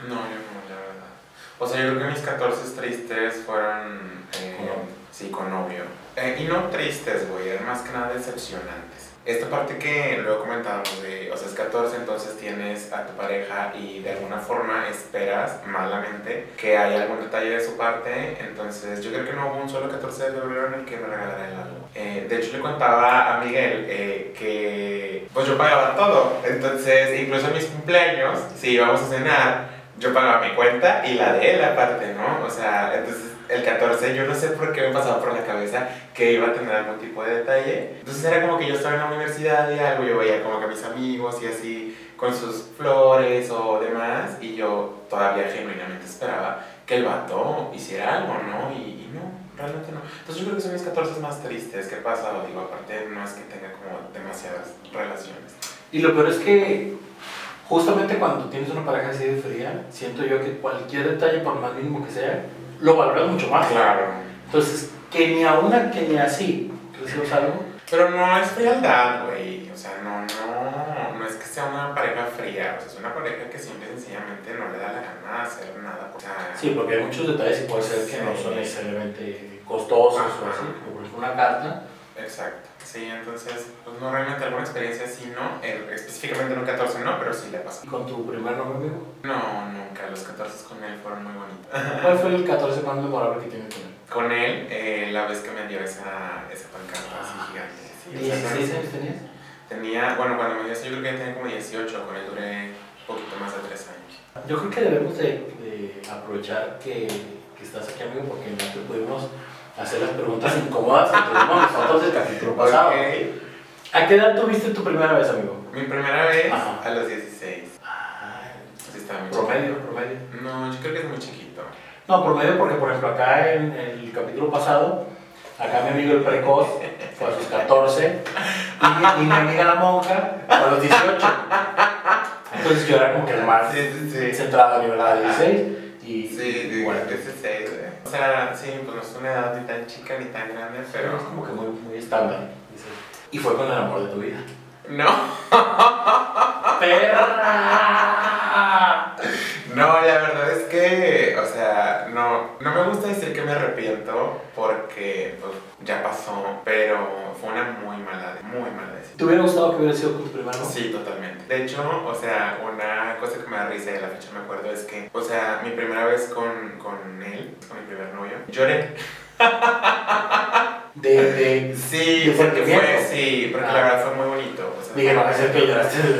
[SPEAKER 3] No, yo no, la verdad. O sea, yo creo que mis 14 tristes fueron. eh,
[SPEAKER 1] Con
[SPEAKER 3] sí, con novio. Eh, y no tristes, güey, eran más que nada decepcionantes. Esta parte que luego comentábamos de, o sea, es 14, entonces tienes a tu pareja y de alguna forma esperas malamente que haya algún detalle de su parte. Entonces, yo creo que no hubo un solo 14 de febrero en el que me regalara el algo. Eh, de hecho, le contaba a Miguel eh, que pues yo pagaba todo. Entonces, incluso en mis cumpleaños, si íbamos a cenar, yo pagaba mi cuenta y la de él aparte, ¿no? O sea, entonces el 14 yo no sé por qué me pasaba por la cabeza que iba a tener algún tipo de detalle. Entonces era como que yo estaba en la universidad y algo, yo veía como que mis amigos y así con sus flores o demás y yo todavía genuinamente esperaba que el vato hiciera algo, ¿no? Y, y no, realmente no. Entonces yo creo que son mis 14 más tristes que he pasado, digo, aparte no es que tenga como demasiadas relaciones.
[SPEAKER 1] Y lo peor es que justamente cuando tienes una pareja así de fría, siento yo que cualquier detalle, por más mínimo que sea, lo valoras mucho más.
[SPEAKER 3] Claro.
[SPEAKER 1] Entonces, que ni a una que ni así recibes algo,
[SPEAKER 3] Pero no es frialdad, güey. O sea, no, no, no es que sea una pareja fría. O sea, es una pareja que simple y sencillamente no le da la gana de hacer nada. O sea,
[SPEAKER 1] sí, porque hay muchos detalles y puede ser que no son
[SPEAKER 3] Sí.
[SPEAKER 1] necesariamente costosos o
[SPEAKER 3] Ajá.
[SPEAKER 1] así, como una carta.
[SPEAKER 3] Exacto. Sí, entonces, pues no realmente alguna experiencia así, no. Eh, específicamente en un 14 no, pero sí le pasó.
[SPEAKER 1] ¿Y con tu primer novio, amigo?
[SPEAKER 3] No, nunca. Los 14 con él fueron muy bonitos.
[SPEAKER 1] ¿Cuál fue el 14 más memorable que tienes con él?
[SPEAKER 3] Con él, eh, la vez que me dio esa, esa pancarta así gigante. Sí, sea,
[SPEAKER 1] ¿16 años tenías?
[SPEAKER 3] Tenía, bueno, cuando me dio eso yo creo que tenía como 18, con él duré un poquito más de 3 años.
[SPEAKER 1] Yo creo que debemos de, de aprovechar que, que estás aquí, amigo, porque no te pudimos hacer las preguntas incómodas que tuvimos nosotros del capítulo pasado. ¿A qué edad tuviste tu primera vez, amigo?
[SPEAKER 3] Mi primera vez
[SPEAKER 1] Ajá.
[SPEAKER 3] a los 16.
[SPEAKER 1] Ay,
[SPEAKER 3] Sí, estaba muy
[SPEAKER 1] promedio, promedio.
[SPEAKER 3] No, yo creo que es muy chiquito.
[SPEAKER 1] No, promedio porque, por ejemplo, acá en el capítulo pasado, acá mi amigo el precoz fue a sus 14 y mi, y mi amiga la monja a los 18. Entonces yo era como que el más
[SPEAKER 3] Sí, sí,
[SPEAKER 1] centrado a nivel de 16 y
[SPEAKER 3] Sí,
[SPEAKER 1] bueno,
[SPEAKER 3] 16, güey. O sea, sí, pues no es una edad ni tan chica ni tan grande,
[SPEAKER 1] pero es como que muy, muy estándar. Y fue con el amor de tu vida.
[SPEAKER 3] No,
[SPEAKER 1] ¡Perra!
[SPEAKER 3] no, la verdad es que, o sea, no, no me gusta decir que me arrepiento porque pues, ya pasó, pero fue una muy mala, muy mala decisión.
[SPEAKER 1] ¿Te hubiera gustado que hubiera sido con tu primer amor?
[SPEAKER 3] Sí, totalmente. De hecho, o sea, una cosa que me da risa a la fecha me acuerdo es que, o sea, mi primera vez con, con él, con mi primer novio, lloré.
[SPEAKER 1] De, de,
[SPEAKER 3] Sí,
[SPEAKER 1] ¿De
[SPEAKER 3] porque fue, sí, porque
[SPEAKER 1] Ah.
[SPEAKER 3] la verdad fue muy bonito. O sea,
[SPEAKER 1] dije, no, a ser que lloraste.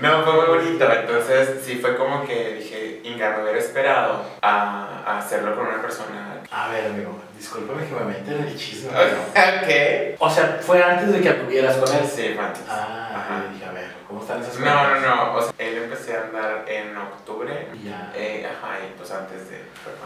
[SPEAKER 3] No, fue muy bonito. Entonces, sí, fue como que dije, Inga, me hubiera esperado a, a hacerlo con una persona.
[SPEAKER 1] A ver, amigo, discúlpame que me meta en el chisme.
[SPEAKER 3] ¿Qué?
[SPEAKER 1] O sea, fue antes de que anduvieras con él.
[SPEAKER 3] Sí, fue antes.
[SPEAKER 1] Ah,
[SPEAKER 3] Ajá.
[SPEAKER 1] dije, a ver, ¿cómo están esas
[SPEAKER 3] No, no,
[SPEAKER 1] cosas?
[SPEAKER 3] no. O sea, él empecé a andar en octubre.
[SPEAKER 1] Y ya.
[SPEAKER 3] Eh, ajá, y pues antes de.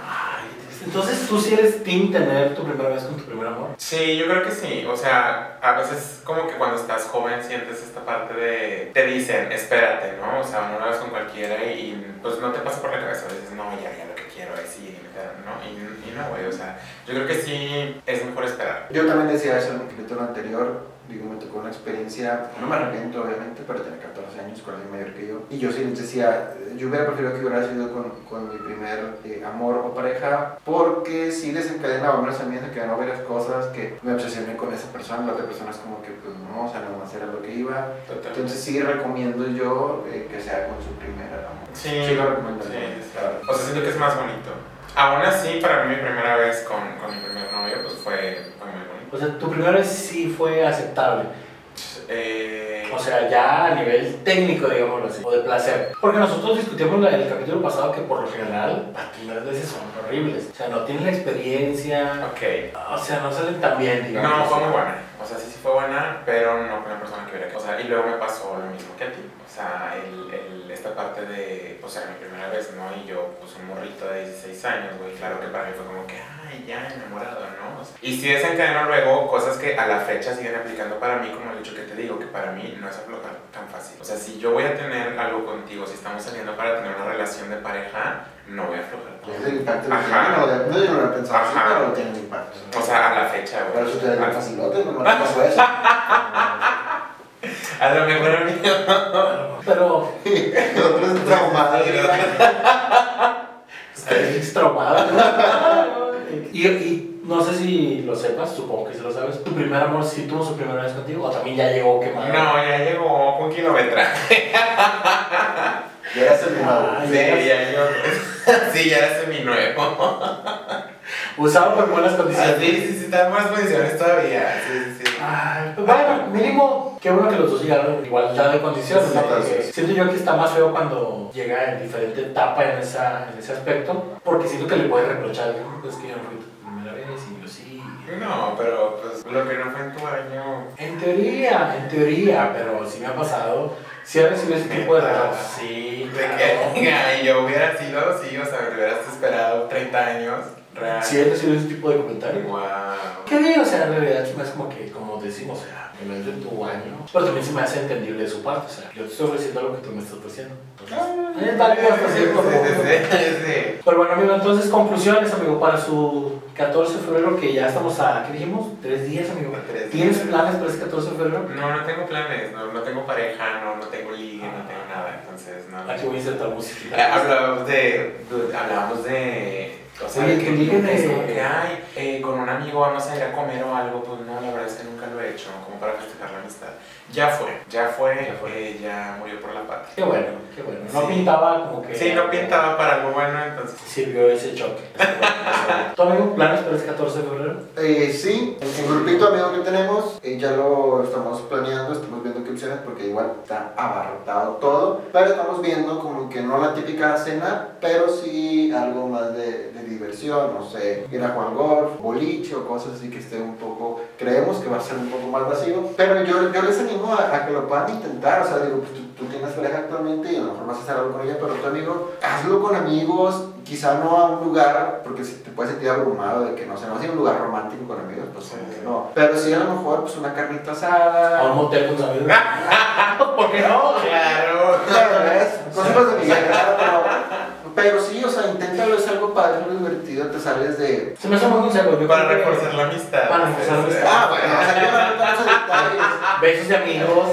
[SPEAKER 1] Ay, entonces tú sí eres team tener tu primera vez con tu primer amor.
[SPEAKER 3] Sí, yo creo que sí. O sea, a veces como que cuando estás joven sientes esta parte de... Te dicen, espérate, ¿no? O sea, no lo hagas con cualquiera y, y, pues no te pasa por la cabeza. A veces, no, ya, ya lo que quiero es ir y me quedan, ¿no? Y, y no, güey, o sea, yo creo que sí es mejor esperar.
[SPEAKER 2] Yo también decía eso en el capítulo anterior. Digo, me tocó una experiencia, no me arrepiento obviamente, pero tenía 14 años, con alguien mayor que yo. Y yo sí les decía, yo hubiera preferido que hubiera sido con, con mi primer eh, amor o pareja, porque sí desencadenaba menos a mí, desencadenaba varias cosas que me obsesioné con esa persona, la otra persona es como que, pues no, o sea, no más era lo que iba.
[SPEAKER 3] Total.
[SPEAKER 2] Entonces sí recomiendo yo eh, que sea con su primer amor.
[SPEAKER 3] Sí,
[SPEAKER 2] Sí lo recomiendo.
[SPEAKER 3] sí. O sea, siento que es más bonito. Aún así, para mí mi primera vez con, con mi primer novio, pues fue, fue muy bonito.
[SPEAKER 1] O sea, tu primera vez sí fue aceptable.
[SPEAKER 3] Eh,
[SPEAKER 1] O sea, ya a nivel técnico, digámoslo así, o de placer. Porque nosotros discutimos la- el capítulo pasado que por lo general las primeras veces son horribles. O sea, no tienen la experiencia,
[SPEAKER 3] Ok.
[SPEAKER 1] o sea, no salen tan bien, digamos.
[SPEAKER 3] No, fue muy buena. O sea, sí, sí fue buena, pero no con la persona que hubiera. O sea, y luego me pasó lo mismo que a ti. O sea, el, el, esta parte de, o sea, mi primera vez, ¿no? Y yo, pues un morrito de 16 años, güey. Claro que para mí fue como que, ay, ya enamorado, ¿no? Y sí desencadenó luego cosas que a la fecha siguen aplicando para mí, como el hecho que te digo, que para mí no es aflojar tan fácil. O sea, si yo voy a tener algo contigo, si estamos saliendo para tener una relación de pareja, no voy a aflojar.
[SPEAKER 2] Es el impacto que
[SPEAKER 3] Ajá.
[SPEAKER 2] tiene, no, no, yo no lo había pensado así,
[SPEAKER 3] Ajá.
[SPEAKER 2] pero tiene un impacto.
[SPEAKER 3] O sea, a la fecha, güey.
[SPEAKER 2] Pero eso te da
[SPEAKER 3] A-
[SPEAKER 2] el facilote, no me pasó eso.
[SPEAKER 3] A lo mejor a mí
[SPEAKER 1] Pero
[SPEAKER 2] El otro es traumado.
[SPEAKER 1] Estás traumada. y, y no sé si lo sepas, supongo que sí lo sabes. ¿Tu primer amor sí tuvo su primera vez contigo o también ya llegó quemado?
[SPEAKER 3] No, ya llegó un kilometraje.
[SPEAKER 2] Ya eras el nuevo.
[SPEAKER 1] Ay,
[SPEAKER 3] Sí,
[SPEAKER 1] ya.
[SPEAKER 3] Sí, ya era semi-nuevo.
[SPEAKER 1] Usado por buenas
[SPEAKER 3] Sí,
[SPEAKER 1] condiciones.
[SPEAKER 3] sí, sí, sí, está en buenas condiciones todavía. Sí, sí, sí.
[SPEAKER 1] Pues bueno, mínimo, qué bueno que los dos llegaron en igualdad de condiciones.
[SPEAKER 2] Sí, sí,
[SPEAKER 1] siento yo que está más feo cuando llega en diferente etapa en, esa, en ese aspecto, porque siento que le puedes reprochar, pues que yo no fui tu primera vez y yo sí.
[SPEAKER 3] No, pero pues lo que no fue en tu año.
[SPEAKER 1] En teoría, en teoría, pero sí me ha pasado. Sí he recibido ese tipo de regalos. Sí,
[SPEAKER 3] De que yo hubiera sido, sí, o sea, me hubieras esperado 30 años. Real.
[SPEAKER 1] Sí he recibido ese tipo de comentarios.
[SPEAKER 3] Wow.
[SPEAKER 1] ¿Qué bien? O sea, en realidad me hace como que, como decimos, o sea, me meto en tu año. Pero también se me hace entendible de su parte. O sea, yo te estoy ofreciendo lo que tú me estás ofreciendo. Entonces, es válido hasta cierto
[SPEAKER 3] Sí, sí,
[SPEAKER 1] punto.
[SPEAKER 3] sí, sí.
[SPEAKER 1] Pero bueno, amigo, entonces conclusiones, amigo, para su 14 de febrero, que ya estamos a, ¿qué dijimos? Tres días, amigo.
[SPEAKER 3] Tres
[SPEAKER 1] ¿Tienes
[SPEAKER 3] días.
[SPEAKER 1] planes para ese 14 de febrero?
[SPEAKER 3] No, no tengo planes, no, no tengo pareja, no, no tengo ligue, no tengo nada, entonces no.
[SPEAKER 1] Aquí voy a insertar música.
[SPEAKER 3] Hablábamos de, de- hablábamos de, o sea,
[SPEAKER 1] Oye,
[SPEAKER 3] que,
[SPEAKER 1] de-
[SPEAKER 3] como que, ay, eh, con un amigo vamos a ir a comer o algo, pues no, la verdad es que nunca lo he hecho, como para festejar la amistad. Ya fue, ya fue,
[SPEAKER 1] Ya fue.
[SPEAKER 3] eh, ya murió por la patria.
[SPEAKER 1] Qué bueno, qué bueno. No
[SPEAKER 3] Sí.
[SPEAKER 1] pintaba como que...
[SPEAKER 3] Sí, no pintaba para algo bueno, entonces.
[SPEAKER 1] Sirvió ese choque. ¿Tu amigo planes para ese 14 de febrero?
[SPEAKER 2] Eh, sí, el grupito amigo que tenemos, eh, ya lo estamos planeando, estamos viendo qué opciones porque igual está abarrotado todo, pero estamos viendo como que no la típica cena, pero sí algo más de, de diversión, no sé, ir a jugar golf, boliche o cosas así que esté un poco, creemos que va a ser un poco más vacío, pero yo, yo les animo a, a que lo puedan intentar, o sea, digo, pues tú, tú tienes pareja actualmente y a lo mejor vas a hacer algo con ella, pero tu amigo, hazlo con amigos, quizá no a un lugar, porque si te puedes sentir abrumado de que no sé, no vas a ir a un lugar romántico con amigos, pues no. Pero sí a lo mejor pues una carnita
[SPEAKER 1] ¿A un
[SPEAKER 2] asada.
[SPEAKER 1] motel con amigos? ¿Por qué no?
[SPEAKER 3] Claro.
[SPEAKER 2] Claro, es cosas de Miguel, claro, pero, pero sí, o sea, inténtalo, es algo padre, algo divertido, te sales de...
[SPEAKER 1] Se me hace muy consejo. yo
[SPEAKER 3] Para
[SPEAKER 1] creo que-
[SPEAKER 3] reforzar la amistad.
[SPEAKER 1] Para reforzar la amistad.
[SPEAKER 2] Ah, bueno, o sea, yo no muchos detalles,
[SPEAKER 1] Besos de amigos.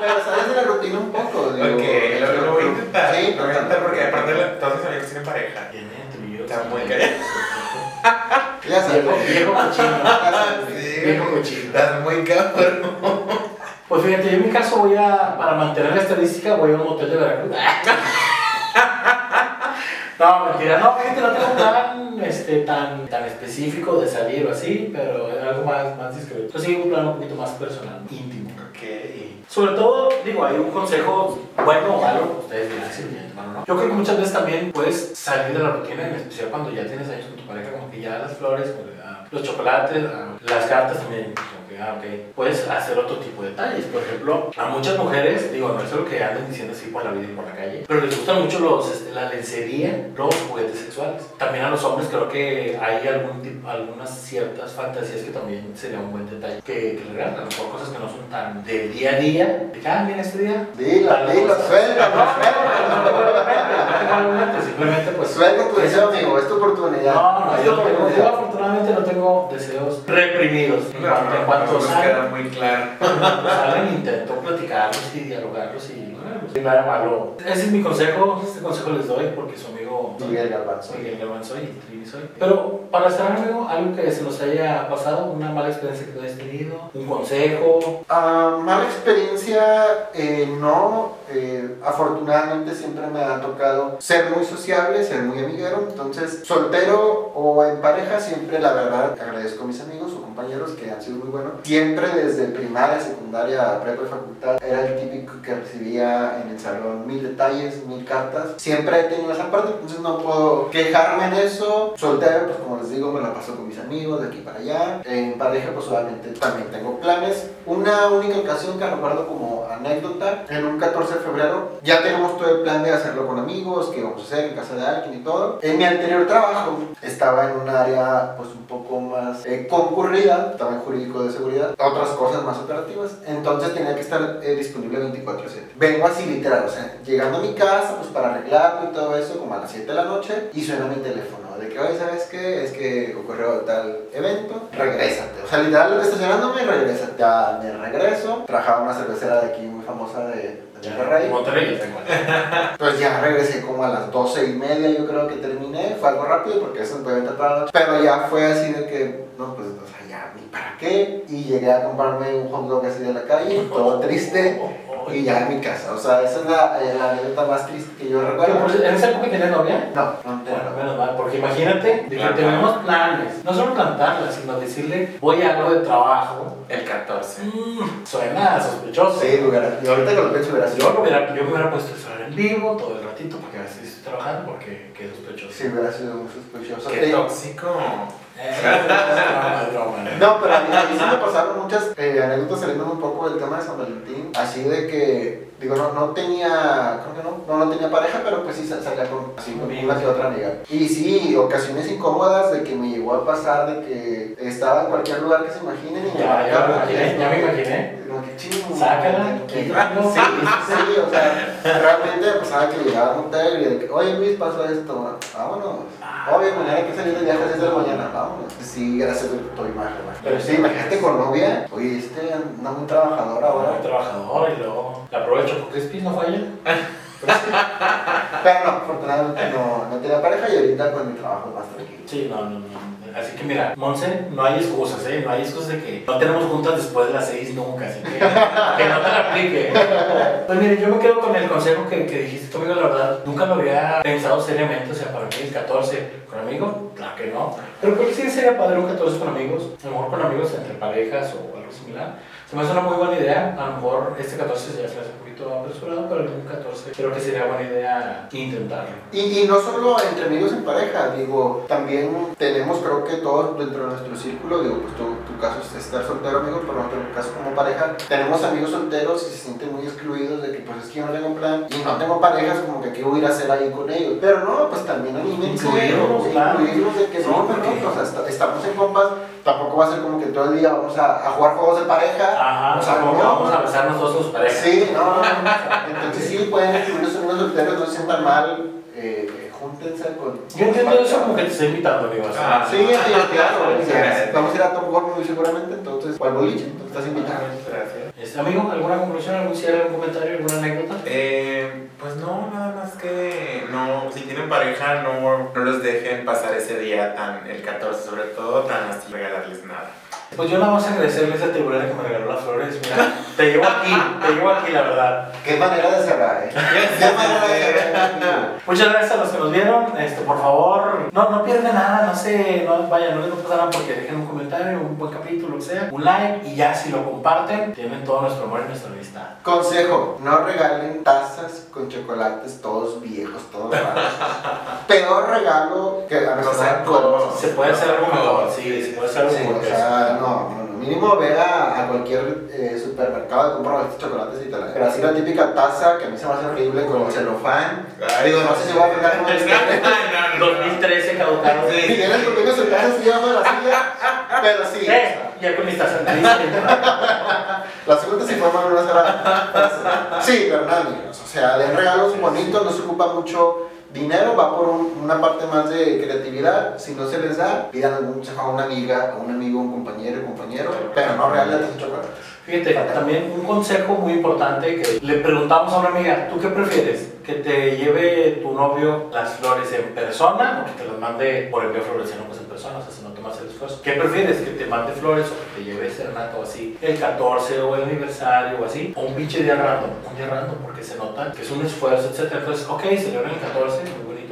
[SPEAKER 2] pero sales de la rutina un poco, digo.
[SPEAKER 3] Ok, lo, lo voy a intentar.
[SPEAKER 2] Sí,
[SPEAKER 3] lo voy a intentar porque aparte la- todos mis amigos tienen pareja.
[SPEAKER 1] Tiene entre yo.
[SPEAKER 3] Está muy callado.
[SPEAKER 2] Ya sabes.
[SPEAKER 1] Viejo, cochino. Viejo cochino.
[SPEAKER 3] Estás muy cabrón.
[SPEAKER 1] Pues fíjate, yo en mi caso voy a, para mantener la estadística, voy a un motel de Veracruz. No, mentira, no, fíjate, no tengo un plan este, tan, tan específico de salir o así, pero es algo más, más discreto. Yo sí un plan un poquito más personal, íntimo.
[SPEAKER 3] Ok.
[SPEAKER 1] Y sobre todo, digo, hay un consejo bueno o malo, ustedes dirán si entienden o no. Yo creo que muchas veces también puedes salir de la rutina, en especial cuando ya tienes años con tu pareja, como que ya las flores, como que, ah, los chocolates, ah, las cartas también, ah, ok. Puedes hacer otro tipo de detalles. Por ejemplo, a muchas mujeres, digo, no es lo que anden diciendo así por la vida y por la calle, pero les gustan mucho los, este, la lencería, los juguetes sexuales. También a los hombres creo que hay algún tipo, algunas ciertas fantasías que también sería un buen detalle que, regalan. A lo mejor cosas que no son tan del día a día. De ah, mira este día.
[SPEAKER 2] Dilo,
[SPEAKER 1] cosa.
[SPEAKER 2] suéltalo,
[SPEAKER 1] No, Simplemente pues.
[SPEAKER 2] Suelta tu
[SPEAKER 1] pues,
[SPEAKER 2] deseo, amigo, es tu oportunidad.
[SPEAKER 1] No, no, yo, no afortunadamente no tengo deseos reprimidos. En
[SPEAKER 3] No,
[SPEAKER 1] cuanto, en
[SPEAKER 3] no,
[SPEAKER 1] cuanto
[SPEAKER 3] no,
[SPEAKER 1] salgan-
[SPEAKER 3] queda muy claro.
[SPEAKER 1] salgan, intento platicarlos y dialogarlos y lograrlos. Y nada malo. Ese es mi consejo, este consejo les doy porque su amigo
[SPEAKER 2] Miguel Galván, soy.
[SPEAKER 1] Miguel Galván soy y Trivi soy. Pero para cerrar, amigo, algo que se nos haya pasado, una mala experiencia que tú hayas tenido, un consejo.
[SPEAKER 2] Ah, mala experiencia, eh, no. Eh, afortunadamente siempre me ha tocado ser muy sociable, ser muy amiguero. Entonces, soltero o en pareja siempre la verdad agradezco a mis amigos o compañeros que han sido muy buenos. Siempre desde primaria, secundaria, prepa y facultad era el típico que recibía en el salón mil detalles, mil cartas. Siempre he tenido esa parte, entonces no puedo quejarme en eso. Soltero, pues como les digo, me la paso con mis amigos de aquí para allá. En pareja, pues obviamente también tengo planes. Una única ocasión que recuerdo como anécdota, en un 14 de febrero, ya tenemos todo el plan de hacerlo con amigos, que vamos a hacer en casa de alguien y todo. En mi anterior trabajo estaba en un área pues un poco más eh, concurrida, estaba en jurídico de seguridad, otras cosas más operativas, entonces tenía que estar eh, disponible 24/7. Vengo así literal, o sea, llegando a mi casa pues para arreglarlo y todo eso, como a las 7 de la noche, y suena mi teléfono, de que, oye, ¿sabes qué? Es que ocurrió tal evento, regrésate. O sea, literal, estacionándome, regrésate. Ya me regreso, trabajaba una cervecera de aquí muy famosa de, Monterrey. Pues ya regresé como a las 12 y media, yo creo que terminé. Fue algo rápido porque eso puede entrar para la noche. Pero ya fue así de que, no, pues, o sea, ya, ni para qué. Y llegué a comprarme un hot dog así de la calle, todo triste. Y ya en mi casa. O sea, esa es la, eh, la anécdota más triste que yo recuerdo.
[SPEAKER 1] por- ¿En esa época tenías novia?
[SPEAKER 2] No, no tengo.
[SPEAKER 1] Bueno, menos mal, porque imagínate,
[SPEAKER 3] Plantar.
[SPEAKER 1] tenemos planes, no solo plantarla, sino decirle, voy a algo de trabajo.
[SPEAKER 3] El 14.
[SPEAKER 1] Mm, suena sospechoso.
[SPEAKER 2] Sí, hubiera- ahorita que lo pienso, hubiera
[SPEAKER 1] Yo,
[SPEAKER 2] sido.
[SPEAKER 1] me hubiera, yo me hubiera puesto a estar en vivo todo el ratito, porque a veces estoy trabajando, porque qué sospechoso.
[SPEAKER 2] Sí, hubiera sido muy sospechoso.
[SPEAKER 3] Qué
[SPEAKER 2] Sí.
[SPEAKER 3] tóxico.
[SPEAKER 1] ¿No?
[SPEAKER 2] Pero a mí, a mí sí me pasaron muchas eh, anécdotas saliendo un poco del tema de San Valentín. Así de que, digo, no, no tenía, creo que no, no, no tenía pareja, pero pues sí sa- salía con, así, con una que otra amiga. Y sí, ocasiones incómodas de que me llegó a pasar de que estaba en cualquier lugar que se imaginen y
[SPEAKER 1] Ya, ya imaginé, ya me imaginé. Sácala,
[SPEAKER 2] que-
[SPEAKER 1] quítalo.
[SPEAKER 2] Sí, sí, o sea, realmente pasaba que llegaba a un hotel y de que, oye Luis, pasó esto, vámonos. Oye, mañana hay que salir de viaje a las 10 de la mañana, vámonos. Sí, gracias a tu imagen. Pero sí, imagínate con novia. Oye, este anda muy trabajador
[SPEAKER 1] Ahora el trabajador y luego la prueba de Choco Crispy no falla.
[SPEAKER 2] Pero no, afortunadamente no, no tenía pareja y ahorita con mi trabajo más tranquilo.
[SPEAKER 1] Sí, no, no, no. Así que mira, Monse, no hay excusas, ¿eh? No hay excusas de que no tenemos juntas después de las seis nunca, así que que no te la aplique. Pues mire, yo me quedo con el consejo que, que dijiste conmigo, la verdad, nunca lo había pensado seriamente, o sea, para mí el 14 con amigos, claro que no. Pero creo que sí sería padre un 14 con amigos, a lo mejor con amigos entre parejas o algo similar. Se me hace una muy buena idea, a lo mejor este 14 ya se hace un poquito apresurado, pero algún 14 creo que sería buena idea intentarlo.
[SPEAKER 2] Y, y no solo entre amigos en pareja, digo, también tenemos, creo que todos dentro de nuestro círculo, digo, pues tu, tu caso es estar soltero, amigo, pero nuestro caso como pareja, tenemos amigos solteros y se sienten muy excluidos de que, pues es que yo no tengo plan y no tengo parejas, como que qué voy a ir a hacer ahí con ellos. Pero no, pues también anímense,
[SPEAKER 1] Incluirlos, claro.
[SPEAKER 2] de que no,
[SPEAKER 1] porque-
[SPEAKER 2] no, o sea, esta- estamos en compas, tampoco va a ser como que todo el día vamos a, a jugar juegos de pareja.
[SPEAKER 1] Ajá,
[SPEAKER 2] o sea,
[SPEAKER 1] como vamos a besarnos todos sus parejas.
[SPEAKER 2] Sí, no, no, no. Entonces sí pueden incluir los amigos solteros, no se sientan mal, eh, eh, júntense con...
[SPEAKER 1] Yo entiendo eso como que te estoy invitando, amigo.
[SPEAKER 3] Ah,
[SPEAKER 2] Sí, sí, claro. Vamos a ir a Top Golf muy seguramente, entonces, o al boliche, entonces estás invitado.
[SPEAKER 3] Gracias.
[SPEAKER 1] Este, amigo, ¿alguna conclusión, algún cierre, algún comentario, alguna anécdota?
[SPEAKER 3] Eh, pues no, nada más que no, si tienen pareja, no, no los dejen pasar ese día tan, el 14 sobre todo, tan así, regalarles nada.
[SPEAKER 1] Pues yo nada más agradecerles a Tiburera que me regaló las flores. Mira, te llevo aquí, te llevo aquí, la verdad.
[SPEAKER 2] Qué manera de cerrar, ¿eh? Qué manera de cerrar.
[SPEAKER 1] Muchas gracias a los que nos vieron. Este, por favor, no, no pierdan nada, no sé, no, vaya, no les va a pasar nada porque dejen un comentario, un buen capítulo, lo que sea, un like y ya si lo comparten, tienen todo nuestro amor y nuestra amistad.
[SPEAKER 2] Consejo, no regalen tazas con chocolates todos viejos, todos raros. Peor regalo que a
[SPEAKER 3] No.
[SPEAKER 1] Se puede hacer algo mejor, sí, se puede hacer algo
[SPEAKER 2] Sí,
[SPEAKER 1] mejor.
[SPEAKER 2] Mínimo ve a, a cualquier eh, supermercado y compra estos chocolates y te la Pero así la típica taza que a mí se me hace horrible con el celofán.
[SPEAKER 3] Ay,
[SPEAKER 2] Digo, no sé si voy a pegar con
[SPEAKER 3] no.
[SPEAKER 1] 2013 caducaron.
[SPEAKER 3] Sí.
[SPEAKER 2] Y tienes tu pequeño su casa así debajo de la silla. Pero sí.
[SPEAKER 1] Eh, ya con mi taza
[SPEAKER 2] La segunda sí fue más una sola. Sí, pero nada, amigos. O sea, den regalos bonitos, no se ocupa mucho dinero, va por un- una parte más de creatividad. Si no se les da, pidan algún consejo a una amiga, a un amigo, un compañero, compañero, pero no regalen chocolates.
[SPEAKER 1] Fíjate, también un consejo muy importante que le preguntamos a una amiga, ¿tú qué prefieres? ¿Que te lleve tu novio las flores en persona o que te las mande por envío floreciano pues en persona? O sea, si no tomas el esfuerzo. ¿Qué prefieres? ¿Que te mande flores o que te lleve serenata o así? El 14 o el aniversario o así. O un pinche día random, un día random porque se nota que es un esfuerzo, etc. Entonces, ok, celebran el 14,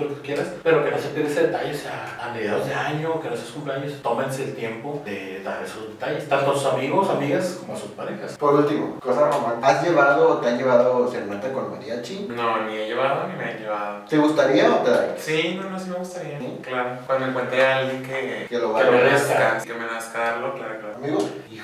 [SPEAKER 1] lo que quieras, pero que no se pierda ese detalle, o sea, a mediados de año, que no sea su cumpleaños, tómense el tiempo de dar esos detalles, tanto a sus amigos, amigas, como a sus parejas.
[SPEAKER 2] Por último, cosa romántica. ¿Has llevado o te han llevado serenata con mariachi?
[SPEAKER 3] No, ni he llevado ni me he llevado.
[SPEAKER 2] ¿Te gustaría o te da?
[SPEAKER 3] Sí, no, no, sí me gustaría.
[SPEAKER 2] ¿Sí?
[SPEAKER 3] Claro. Cuando encuentre a alguien que,
[SPEAKER 2] Que lo
[SPEAKER 3] que
[SPEAKER 2] valga.
[SPEAKER 3] me nazca, que me nazca darlo, claro, claro.
[SPEAKER 2] Amigo,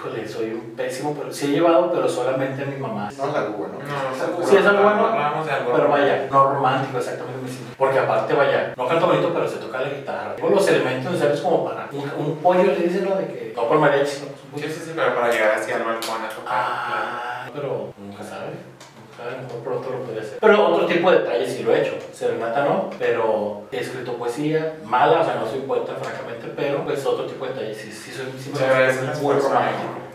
[SPEAKER 1] Híjole, soy un pésimo, pero sí he llevado, pero solamente a mi mamá.
[SPEAKER 2] no es algo bueno.
[SPEAKER 3] No,
[SPEAKER 2] es algo
[SPEAKER 1] Sí, es algo bueno,
[SPEAKER 3] Hablamos de algo.
[SPEAKER 1] Pero vaya, no romántico exactamente me siento. Porque aparte, vaya, no canto bonito, pero se toca la guitarra. Tengo los elementos necesarios como para un, un pollo, le dicen, ¿no? De que no por mariachi, sino pues
[SPEAKER 3] Sí, sí, sí, pero para llegar así al balcón a tocar.
[SPEAKER 1] Ah, pero nunca sabe. Nunca sabe, mejor pronto lo puede hacer. Pero otro tipo de detalles sí lo he hecho. Serenata no, pero he escrito poesía. Mala, o sea, no soy poeta, francamente, pero pues otro tipo de detalles sí, sí, soy, sí me
[SPEAKER 3] Se agradece el esfuerzo.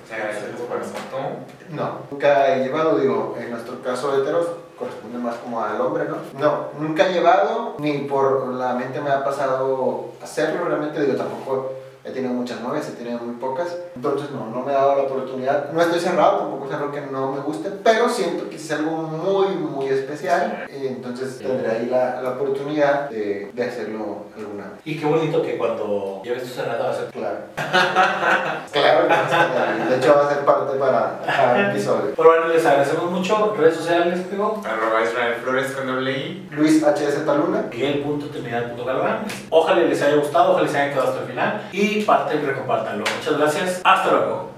[SPEAKER 3] Se agradece el esfuerzo. ¿Tú?
[SPEAKER 2] No, nunca he llevado, digo, en nuestro caso heteros, corresponde más como al hombre, ¿no? No, nunca he llevado, ni por la mente me ha pasado hacerlo, realmente, digo, tampoco he tenido muchas novias, he tenido muy pocas, entonces no, no me he dado la oportunidad, no estoy cerrado, tampoco es algo que no me guste, pero siento que es algo muy, muy especial, y entonces tendré ahí la, la oportunidad de, de hacerlo alguna vez.
[SPEAKER 1] Y qué bonito que cuando lleves tu serenata va a ser
[SPEAKER 2] Claro. claro que. De hecho, va a ser parte para, para un episodio.
[SPEAKER 1] Pero bueno, les agradecemos mucho. Redes sociales, amigo.
[SPEAKER 3] Arroba Israel Flores con doble I.
[SPEAKER 2] Luis HS Taluna.
[SPEAKER 1] Miguel.trinidad.galván. Ojalá les haya gustado, ojalá les haya quedado hasta el final y parte y recompartanlo. Muchas gracias. Hasta luego.